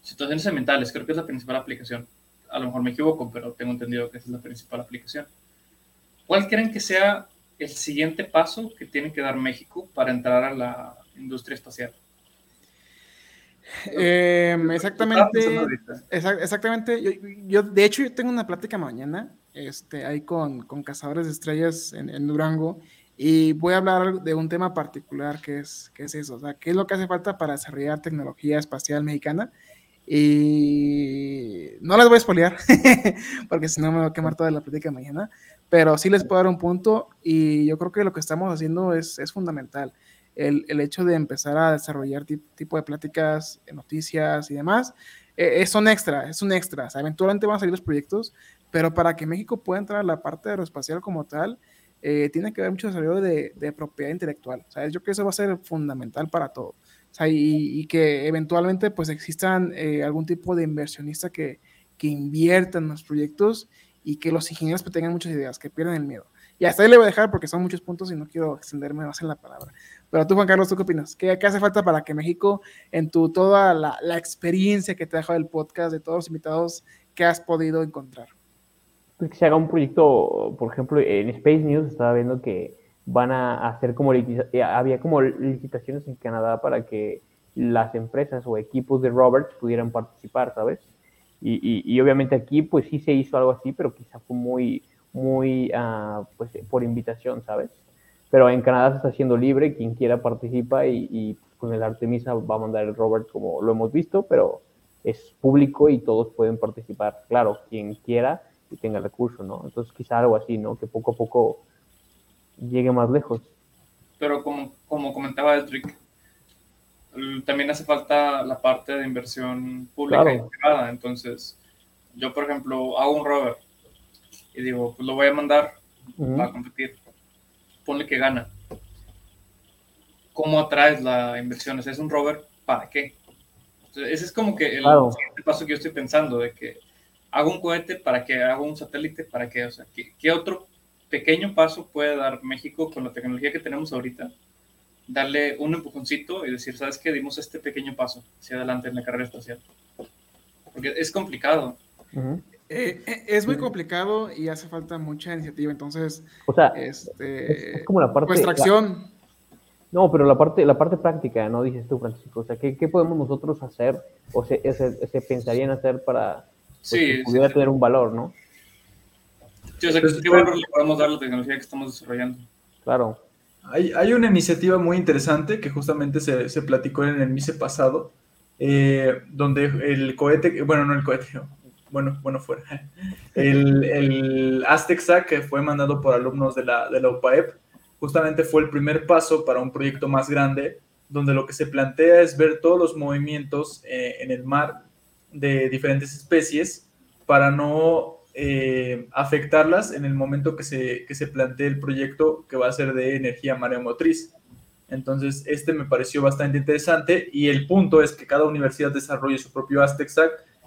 situaciones ambientales. Creo que es la principal aplicación. A lo mejor me equivoco, pero tengo entendido que esa es la principal aplicación. ¿Cuál creen que sea el siguiente paso que tiene que dar México para entrar a la industria espacial? Em, exactamente, exactamente. Yo, de hecho, yo tengo una plática mañana este, ahí con, con cazadores de estrellas en, Durango y voy a hablar de un tema particular que es, que es eso, o sea, qué es lo que hace falta para desarrollar tecnología espacial mexicana. Y no las voy a espolear, porque si no me va a quemar toda la plática mañana, pero sí les puedo dar un punto y yo creo que lo que estamos haciendo es, es fundamental. El, el, hecho de empezar a desarrollar tipo de pláticas, noticias y demás, eh, es un extra, es un extra. eventualmente van a salir los proyectos, pero para que México pueda entrar a la parte aeroespacial como tal, eh, tiene que haber mucho desarrollo de, propiedad intelectual. ¿sabes? Yo creo que eso va a ser fundamental para todo. O sea, y, y, que eventualmente pues existan eh, algún tipo de inversionista que, que invierta en los proyectos y que los ingenieros pues, tengan muchas ideas, que pierdan el miedo. Y hasta ahí le voy a dejar porque son muchos puntos y no quiero extenderme más en la palabra. Pero tú, Juan Carlos, ¿tú qué opinas? ¿Qué, qué hace falta para que México, en tu toda la, la experiencia que te ha dejado el podcast, de todos los invitados que has podido encontrar? Pues que se haga un proyecto, por ejemplo, en Space News estaba viendo que van a hacer como, eh, había como licitaciones en Canadá para que las empresas o equipos de Roberts pudieran participar, ¿sabes? Y, obviamente aquí pues sí se hizo algo así, pero quizá fue muy, muy, uh, pues por invitación, ¿sabes? Pero en Canadá se está haciendo libre, quien quiera participa y, y con el Artemisa va a mandar el Robert como lo hemos visto, pero es público y todos pueden participar, claro, quien quiera y tenga recursos, ¿no? Entonces quizá algo así, ¿no? Que poco a poco llegue más lejos. Pero como, como comentaba Edric, también hace falta la parte de inversión pública y privada. Entonces, yo, por ejemplo, hago un rover y digo, pues lo voy a mandar a competir. Ponle que gana. ¿Cómo atraes la inversión? ¿Es un rover para qué? ese es como que el siguiente paso que yo estoy pensando, de que hago un cohete para que hago un satélite para qué, o sea, ¿qué otro pequeño paso puede dar México con la tecnología que tenemos ahorita darle un empujoncito y decir, ¿sabes qué? Dimos este pequeño paso hacia adelante en la carrera espacial. Porque es complicado. Eh, eh, es muy complicado y hace falta mucha iniciativa, entonces, o sea, este, es, como la parte... Pues, no, pero la parte, la parte práctica, ¿no? Dices tú, Francisco, o sea, ¿qué, qué podemos nosotros hacer o se, se, pensarían hacer para pues, que pudiera tener un valor, ¿no? Sí, o sea, ¿qué valor le podemos dar a la tecnología que estamos desarrollando? Claro. Hay, una iniciativa muy interesante que justamente se, se platicó en el MISE pasado, eh, donde el cohete, bueno, no el cohete, bueno, bueno fuera, el, el Aztec que fue mandado por alumnos de la, de la UPAEP, justamente fue el primer paso para un proyecto más grande, donde lo que se plantea es ver todos los movimientos eh, en el mar de diferentes especies para no eh, afectarlas en el momento que se, que se plantee el proyecto que va a ser de energía mareomotriz. Entonces, este me pareció bastante interesante y el punto es que cada universidad desarrolle su propio Aztec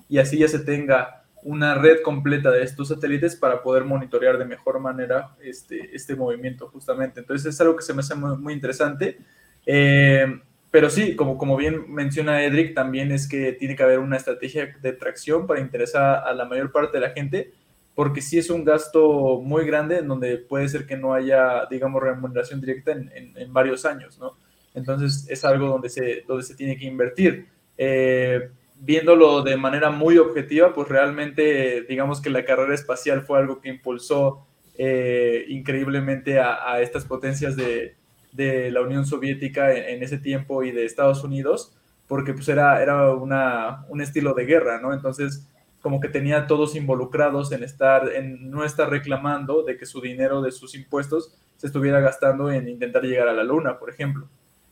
y así ya se tenga una red completa de estos satélites para poder monitorear de mejor manera este, este movimiento justamente. Entonces, es algo que se me hace muy, interesante. Eh, pero sí, como, como bien menciona Edric, también es que tiene que haber una estrategia de tracción para interesar a la mayor parte de la gente porque sí es un gasto muy grande en donde puede ser que no haya, digamos, remuneración directa en, en, varios años, ¿no? Entonces es algo donde se, donde se tiene que invertir. Eh, viéndolo de manera muy objetiva, pues realmente digamos que la carrera espacial fue algo que impulsó eh, increíblemente a, a, estas potencias de, de la Unión Soviética en, ese tiempo y de Estados Unidos, porque pues era, era una, un estilo de guerra, ¿no? Entonces como que tenía todos involucrados en estar, en no estar reclamando de que su dinero de sus impuestos se estuviera gastando en intentar llegar a la luna, por ejemplo.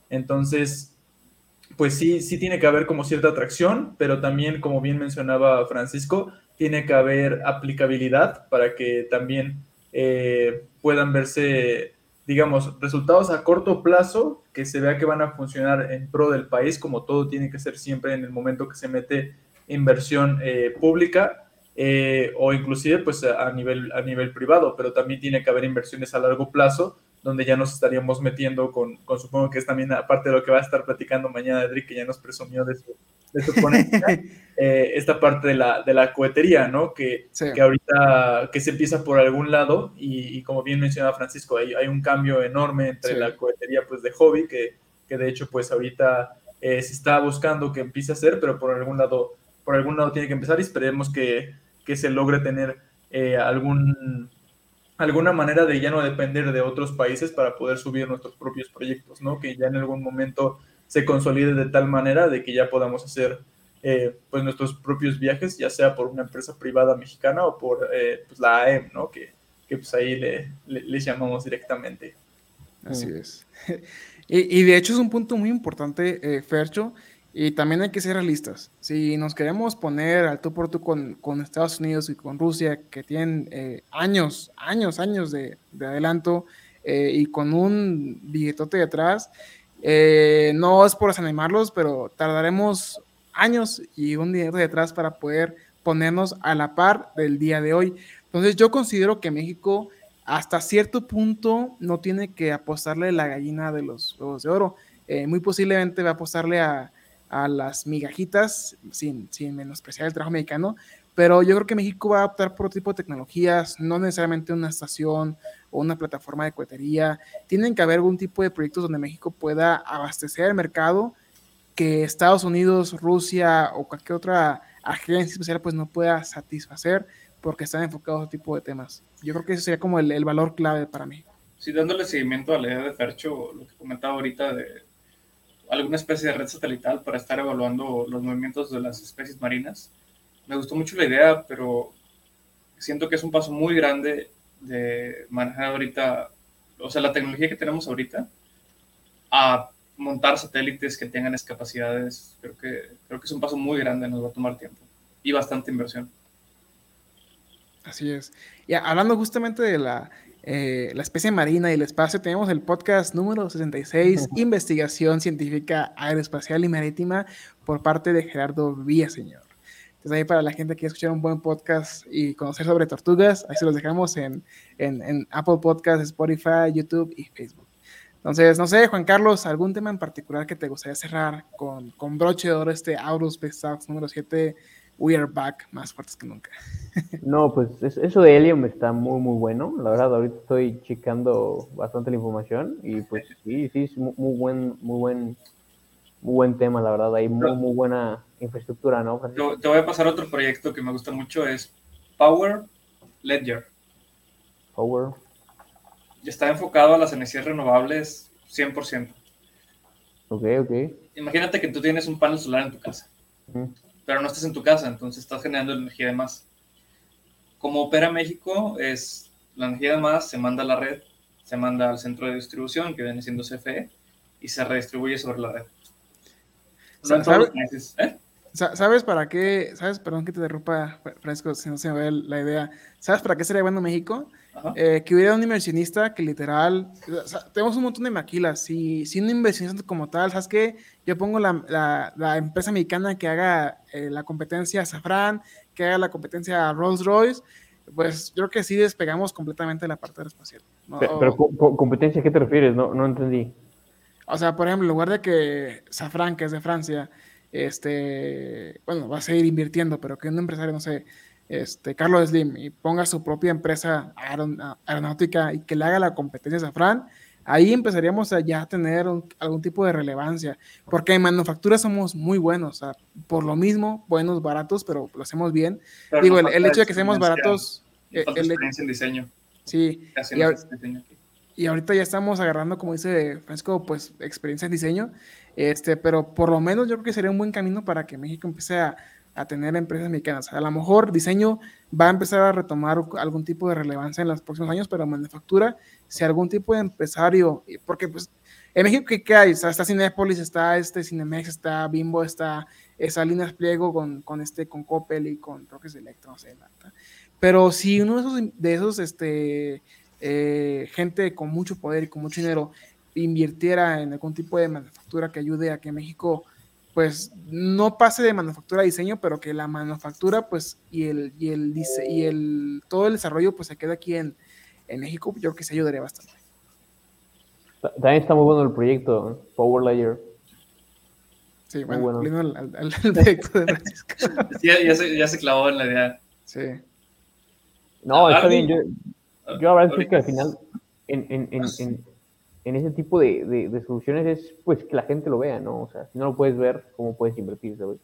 Entonces, pues sí, sí tiene que haber como cierta atracción, pero también, como bien mencionaba Francisco, tiene que haber aplicabilidad para que también eh, puedan verse, digamos, resultados a corto plazo que se vea que van a funcionar en pro del país, como todo tiene que ser siempre en el momento que se mete inversión eh, pública eh, o inclusive pues a nivel, a nivel privado, pero también tiene que haber inversiones a largo plazo donde ya nos estaríamos metiendo con, con supongo que es también aparte de lo que va a estar platicando mañana Edric, que ya nos presumió de su, de su ponencia, eh, esta parte de la, de la cohetería, ¿no? Que, que ahorita, que se empieza por algún lado y, como bien mencionaba Francisco, hay, hay, un cambio enorme entre la cohetería pues de hobby, que, que de hecho pues ahorita se está buscando que empiece a hacer, pero por algún lado por algún lado tiene que empezar y esperemos que, que se logre tener eh, algún, alguna manera de ya no depender de otros países para poder subir nuestros propios proyectos, ¿no? Que ya en algún momento se consolide de tal manera de que ya podamos hacer eh, pues nuestros propios viajes, ya sea por una empresa privada mexicana o por eh, pues la AEM, ¿no? Que, que pues ahí le, les llamamos directamente. Así es. y, y, de hecho es un punto muy importante, Fercho, y también hay que ser realistas. Si nos queremos poner al tú por tú con, con Estados Unidos y con Rusia, que tienen eh, años, años, años de, de adelanto eh, y con un billetote detrás, eh, no es por desanimarlos, pero tardaremos años y un dinero detrás para poder ponernos a la par del día de hoy. Entonces yo considero que México hasta cierto punto no tiene que apostarle la gallina de los huevos de oro. muy posiblemente va a apostarle a a las migajitas, sin, sin menospreciar el trabajo mexicano, pero yo creo que México va a optar por otro tipo de tecnologías, no necesariamente una estación o una plataforma de cohetería. Tienen que haber algún tipo de proyectos donde México pueda abastecer el mercado que Estados Unidos, Rusia o cualquier otra agencia especial pues no pueda satisfacer porque están enfocados a otro tipo de temas. Yo creo que ese sería como el, el valor clave para México. Sí, dándole seguimiento a la idea de Fercho, lo que comentaba ahorita de alguna especie de red satelital para estar evaluando los movimientos de las especies marinas. Me gustó mucho la idea, pero siento que es un paso muy grande de manejar ahorita, o sea, la tecnología que tenemos ahorita, a montar satélites que tengan esas capacidades. Creo que, creo que es un paso muy grande, nos va a tomar tiempo y bastante inversión. Así es. Y hablando justamente de la eh, la especie marina y el espacio, tenemos el podcast número 66, Investigación Científica Aeroespacial y Marítima, por parte de Gerardo Villaseñor. Entonces ahí para la gente que quiere escuchar un buen podcast y conocer sobre tortugas, ahí se los dejamos en, en, Apple Podcasts, Spotify, YouTube y Facebook. Entonces, no sé, Juan Carlos, ¿algún tema en particular que te gustaría cerrar con, con broche de oro este Aurus Talks número 7 we are back, más fuertes que nunca. No, pues eso de Helium está muy, muy bueno. La verdad, ahorita estoy checando bastante la información y pues sí, sí, es muy, buen, muy buen, muy buen tema, la verdad. Hay muy, muy buena infraestructura, ¿no? Te voy a pasar otro proyecto que me gusta mucho, es Power Ledger. Power. Y está enfocado a las energías renovables 100%. Ok, ok. Imagínate que tú tienes un panel solar en tu casa pero no estás en tu casa, entonces estás generando energía de más. Como opera México, es la energía de más se manda a la red, se manda al centro de distribución, que viene siendo CFE, y se redistribuye sobre la red. ¿Sabes, ¿Eh? ¿Sabes para qué? ¿Sabes? Perdón que te derrumpa, Francisco, si no se me ve la idea. ¿Sabes para qué sería bueno México? Eh, que hubiera un inversionista que literal, tenemos un montón de maquilas, si, si un inversionista como tal, ¿sabes qué? Yo pongo la, la, empresa mexicana que haga eh, la competencia a Safran, que haga la competencia a Rolls Royce, pues yo creo que sí despegamos completamente la parte espacial. Pero, competencia, ¿a qué te refieres? No, no entendí. O sea, por ejemplo, en lugar de que Safran, que es de Francia, este, bueno, va a seguir invirtiendo, pero que un empresario, no sé, este, Carlos Slim, y ponga su propia empresa aeronáutica y que le haga la competencia a Safran, ahí empezaríamos a ya tener algún tipo de relevancia, porque en manufactura somos muy buenos, o sea, por lo mismo, buenos, baratos, pero lo hacemos bien. Digo, el, hecho de que seamos baratos... Eh, el, experiencia en diseño. Sí, y, y, ahorita ya estamos agarrando, como dice Francisco, pues experiencia en diseño, este, pero por lo menos yo creo que sería un buen camino para que México empiece a, a tener empresas mexicanas. A lo mejor diseño va a empezar a retomar algún tipo de relevancia en los próximos años, pero manufactura, si algún tipo de empresario, porque pues en México, ¿qué, hay? está Cinepolis, está este Cinemex, está Bimbo, está esa línea pliego con, con, este, con Coppel y con Roques Electro, no sé, Pero si uno de esos, de esos este, eh, gente con mucho poder y con mucho dinero invirtiera en algún tipo de manufactura que ayude a que México pues no pase de manufactura a diseño, pero que la manufactura pues y el y el y el todo el desarrollo pues se quede aquí en, en México, yo creo que se ayudaría bastante. También está muy bueno el proyecto Power Layer. Sí, bueno, bueno. Al, al, proyecto de Francisco. ya, se, ya se clavó en la idea. Sí. No, está bien. Yo, yo la verdad que al final en, en, en, en ese tipo de, de, soluciones es pues que la gente lo vea, ¿no? O sea, si no lo puedes ver, ¿cómo puedes invertir, ¿sabes?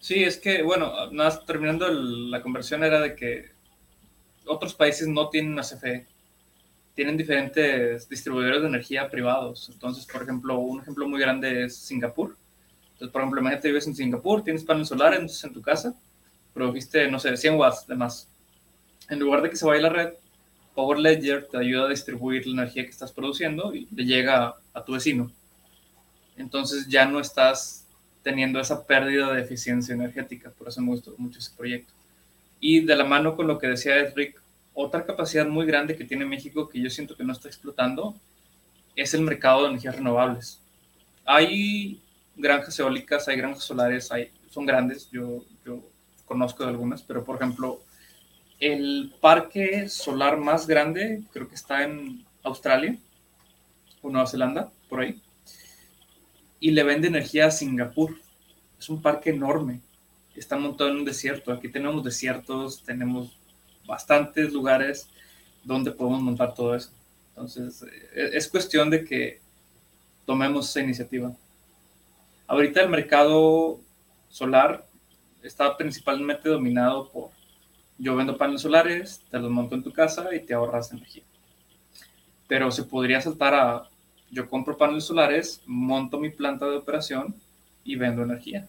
Sí, es que, bueno, nada terminando la conversión era de que otros países no tienen una CFE, tienen diferentes distribuidores de energía privados. Entonces, por ejemplo, un ejemplo muy grande es Singapur. Entonces, por ejemplo, imagínate vives en Singapur, tienes paneles solares en tu casa, produjiste, no sé, 100 watts de más. En lugar de que se vaya la red, Power Ledger te ayuda a distribuir la energía que estás produciendo y le llega a, tu vecino. Entonces ya no estás teniendo esa pérdida de eficiencia energética. Por eso me gustó mucho ese proyecto. Y de la mano con lo que decía Edric, otra capacidad muy grande que tiene México que yo siento que no está explotando es el mercado de energías renovables. Hay granjas eólicas, hay granjas solares, son grandes, yo, yo conozco de algunas, pero por ejemplo, el parque solar más grande creo que está en Australia o Nueva Zelanda, por ahí. Y le vende energía a Singapur. Es un parque enorme. Está montado en un desierto. Aquí tenemos desiertos, tenemos bastantes lugares donde podemos montar todo eso. Entonces, eh, es cuestión de que tomemos esa iniciativa. Ahorita el mercado solar está principalmente dominado por yo vendo paneles solares, te los monto en tu casa y te ahorras energía. Pero se podría saltar a, yo compro paneles solares, monto mi planta de operación y vendo energía.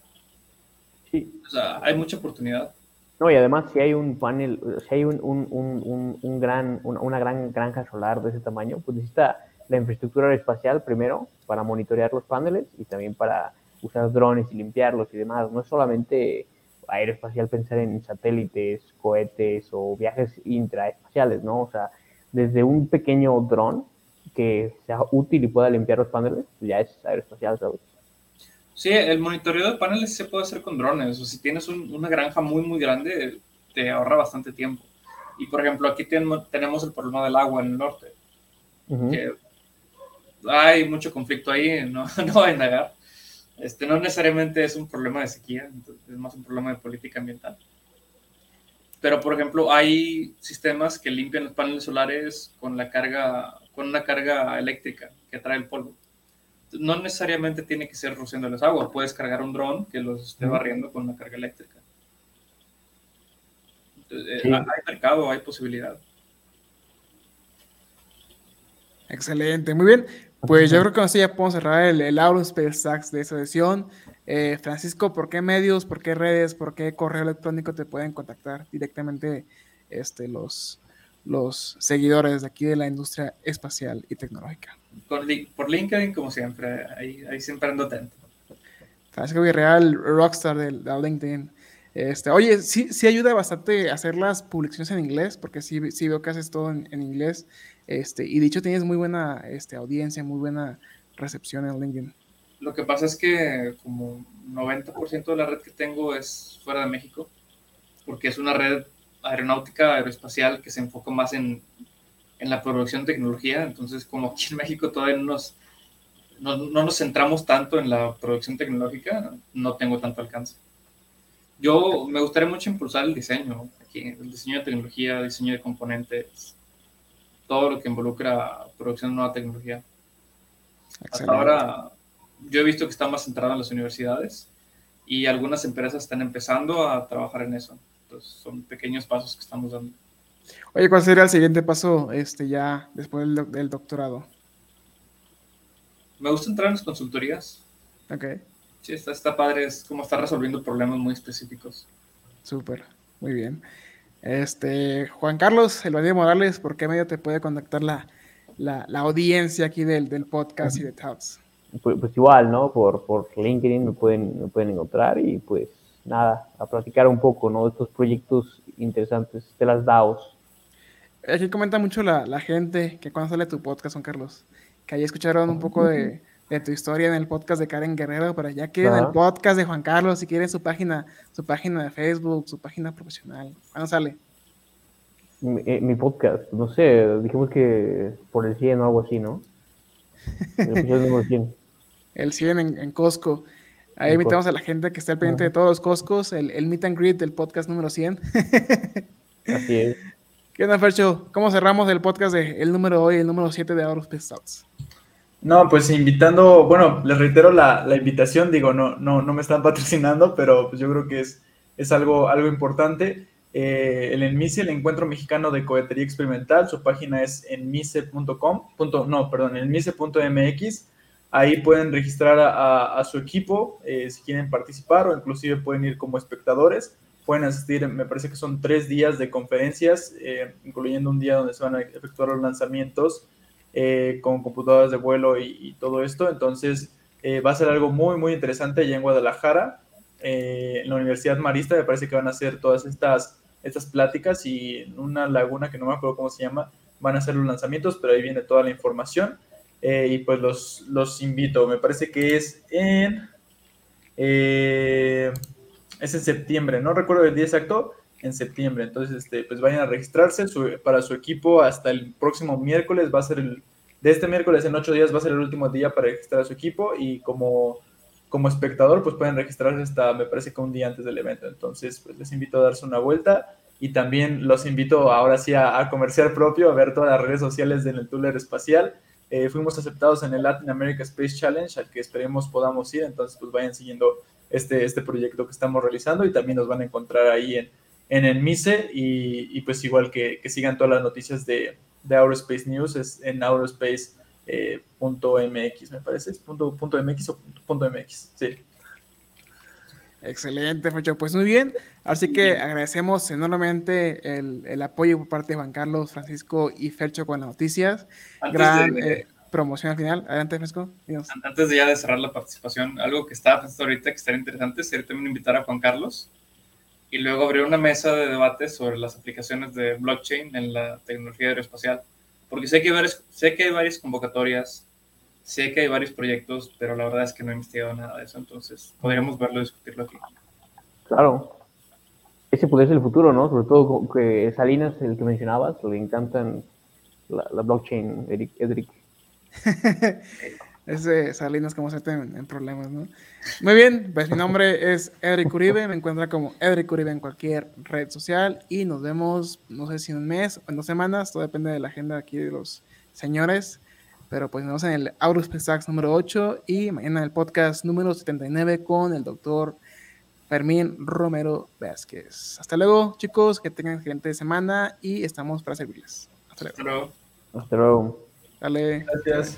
Sí. O sea, hay mucha oportunidad. No, y además si hay un panel, si hay un, un, un, un gran, una, gran granja solar de ese tamaño, pues necesita la infraestructura espacial primero para monitorear los paneles y también para usar drones y limpiarlos y demás. No es solamente aeroespacial pensar en satélites, cohetes o viajes intraespaciales, ¿no? O sea, desde un pequeño dron que sea útil y pueda limpiar los paneles, ya es aeroespacial, ¿sabes? Sí, el monitoreo de paneles se puede hacer con drones. O si tienes una granja muy, muy grande, te ahorra bastante tiempo. Y por ejemplo, aquí tenemos el problema del agua en el norte. hay mucho conflicto ahí, no, no voy a negar. Este, no necesariamente es un problema de sequía, es más un problema de política ambiental. Pero, por ejemplo, hay sistemas que limpian los paneles solares con, la carga, con una carga eléctrica que trae el polvo. No necesariamente tiene que ser rociándoles agua, puedes cargar un dron que los esté barriendo con una carga eléctrica. Eh, hay mercado, hay posibilidad. Excelente, muy bien. Pues yo creo que así ya podemos cerrar el, el Aurospace Stacks de esa sesión. Eh, Francisco, ¿por qué medios, por qué redes, por qué correo electrónico te pueden contactar directamente este, los, los seguidores de aquí de la industria espacial y tecnológica? Por, por LinkedIn, como siempre, ahí, ahí siempre ando atento. Francisco Villarreal, rockstar del, de LinkedIn. Este, oye, sí, sí ayuda bastante hacer las publicaciones en inglés, porque sí, sí veo que haces todo en, en inglés. Este, y dicho, tienes muy buena este, audiencia, muy buena recepción en LinkedIn. Lo que pasa es que como 90% de la red que tengo es fuera de México, porque es una red aeronáutica aeroespacial que se enfoca más en, en la producción de tecnología. Entonces, como aquí en México todavía no nos, no, no nos centramos tanto en la producción tecnológica, no tengo tanto alcance. Yo me gustaría mucho impulsar el diseño, aquí, el diseño de tecnología, diseño de componentes, todo lo que involucra producción de nueva tecnología. Hasta ahora yo he visto que está más centrado en las universidades y algunas empresas están empezando a trabajar en eso. Entonces son pequeños pasos que estamos dando. Oye, ¿cuál sería el siguiente paso este, ya después del, del doctorado? Me gusta entrar en las consultorías. Ok, Sí, está, está padre, es como estar resolviendo problemas muy específicos. súper, muy bien. Este, Juan Carlos, el Elvanier Morales, ¿por qué medio te puede contactar la, la, la audiencia aquí del, del podcast y de Talks? Pues, pues igual, ¿no? Por, por LinkedIn me pueden, me pueden encontrar y pues nada, a platicar un poco, ¿no? Estos proyectos interesantes de las DAOs. Aquí comenta mucho la, la gente que cuando sale tu podcast, Juan Carlos, que ahí escucharon un poco de, de tu historia en el podcast de Karen Guerrero, pero ya quieren el Ajá. podcast de Juan Carlos, si quieren su página, su página de Facebook, su página profesional. ¿Cuándo sale? Mi, eh, mi podcast, no sé, dijimos que por el 100 o algo así, ¿no? El episodio número 100. El 100 en, en Costco. Ahí En invitamos Costco. a la gente que esté al pendiente de todos los Costcos, el, el meet and greet del podcast número 100. Así es. ¿Qué onda, Fercho? ¿Cómo cerramos el podcast de el número hoy, el número 7 de Aerospace Talks? No, pues invitando, bueno, les reitero la, la invitación, digo, no, no, no me están patrocinando, pero pues yo creo que es, es algo, algo importante. Eh, el ENMICE, el Encuentro Mexicano de Cohetería Experimental, su página es enmice.com, no, perdón, enmice.mx. Ahí pueden registrar a, a- a su equipo eh, si quieren participar o inclusive pueden ir como espectadores. Pueden asistir, me parece que son tres días de conferencias, eh, incluyendo un día donde se van a efectuar los lanzamientos eh, con computadoras de vuelo y, y todo esto. Entonces, eh, va a ser algo muy, muy interesante allá en Guadalajara. Eh, en la Universidad Marista me parece que van a hacer todas estas, estas pláticas y en una laguna que no me acuerdo cómo se llama, van a hacer los lanzamientos, pero ahí viene toda la información. Eh, y pues los, los invito. Me parece que es en... eh, es en septiembre, no recuerdo el día exacto, en septiembre. Entonces, este, pues vayan a registrarse para su equipo hasta el próximo miércoles. Va a ser el, de este miércoles en ocho días va a ser el último día para registrar a su equipo y como, como espectador, pues pueden registrarse hasta, me parece que un día antes del evento. Entonces, pues les invito a darse una vuelta y también los invito ahora sí a, comercial propio, a ver todas las redes sociales del Tuller Espacial. Eh, fuimos aceptados en el Latin America Space Challenge, al que esperemos podamos ir, entonces pues vayan siguiendo este, este proyecto que estamos realizando y también nos van a encontrar ahí en, en el MICE y, y pues igual que, que sigan todas las noticias de, de Aerospace News, es en aerospace.mx, me parece, es punto, punto .mx o punto, punto .mx, sí. Excelente, Fercho. Pues muy bien. Así que agradecemos enormemente el, el apoyo por parte de Juan Carlos, Francisco y Fercho con las noticias. Antes Gran de- eh, promoción al final. Adelante, Francisco. Antes de ya de cerrar la participación, algo que estaba pensando ahorita que estaría interesante sería también invitar a Juan Carlos y luego abrir una mesa de debate sobre las aplicaciones de blockchain en la tecnología aeroespacial. Porque sé que, hay varias, sé que hay varias convocatorias, sé que hay varios proyectos, pero la verdad es que no he investigado nada de eso, entonces podríamos verlo y discutirlo aquí. Claro. Ese puede ser el futuro, ¿no? Sobre todo que Salinas, el que mencionabas, le encantan la, la blockchain, Eric, Edric. Ese Salinas como se en, en problemas, ¿no? Muy bien, pues mi nombre es Edric Uribe, me encuentra como Edric Uribe en cualquier red social y nos vemos, no sé si en un mes o en dos semanas, todo depende de la agenda aquí de los señores, pero pues nos vemos en el Aurospace Talks número 8 y mañana en el podcast número 79 con el doctor Fermín Romero Vázquez. Hasta luego, chicos, que tengan excelente semana y estamos para servirles. Hasta luego. Pero Hasta luego. Dale. Gracias.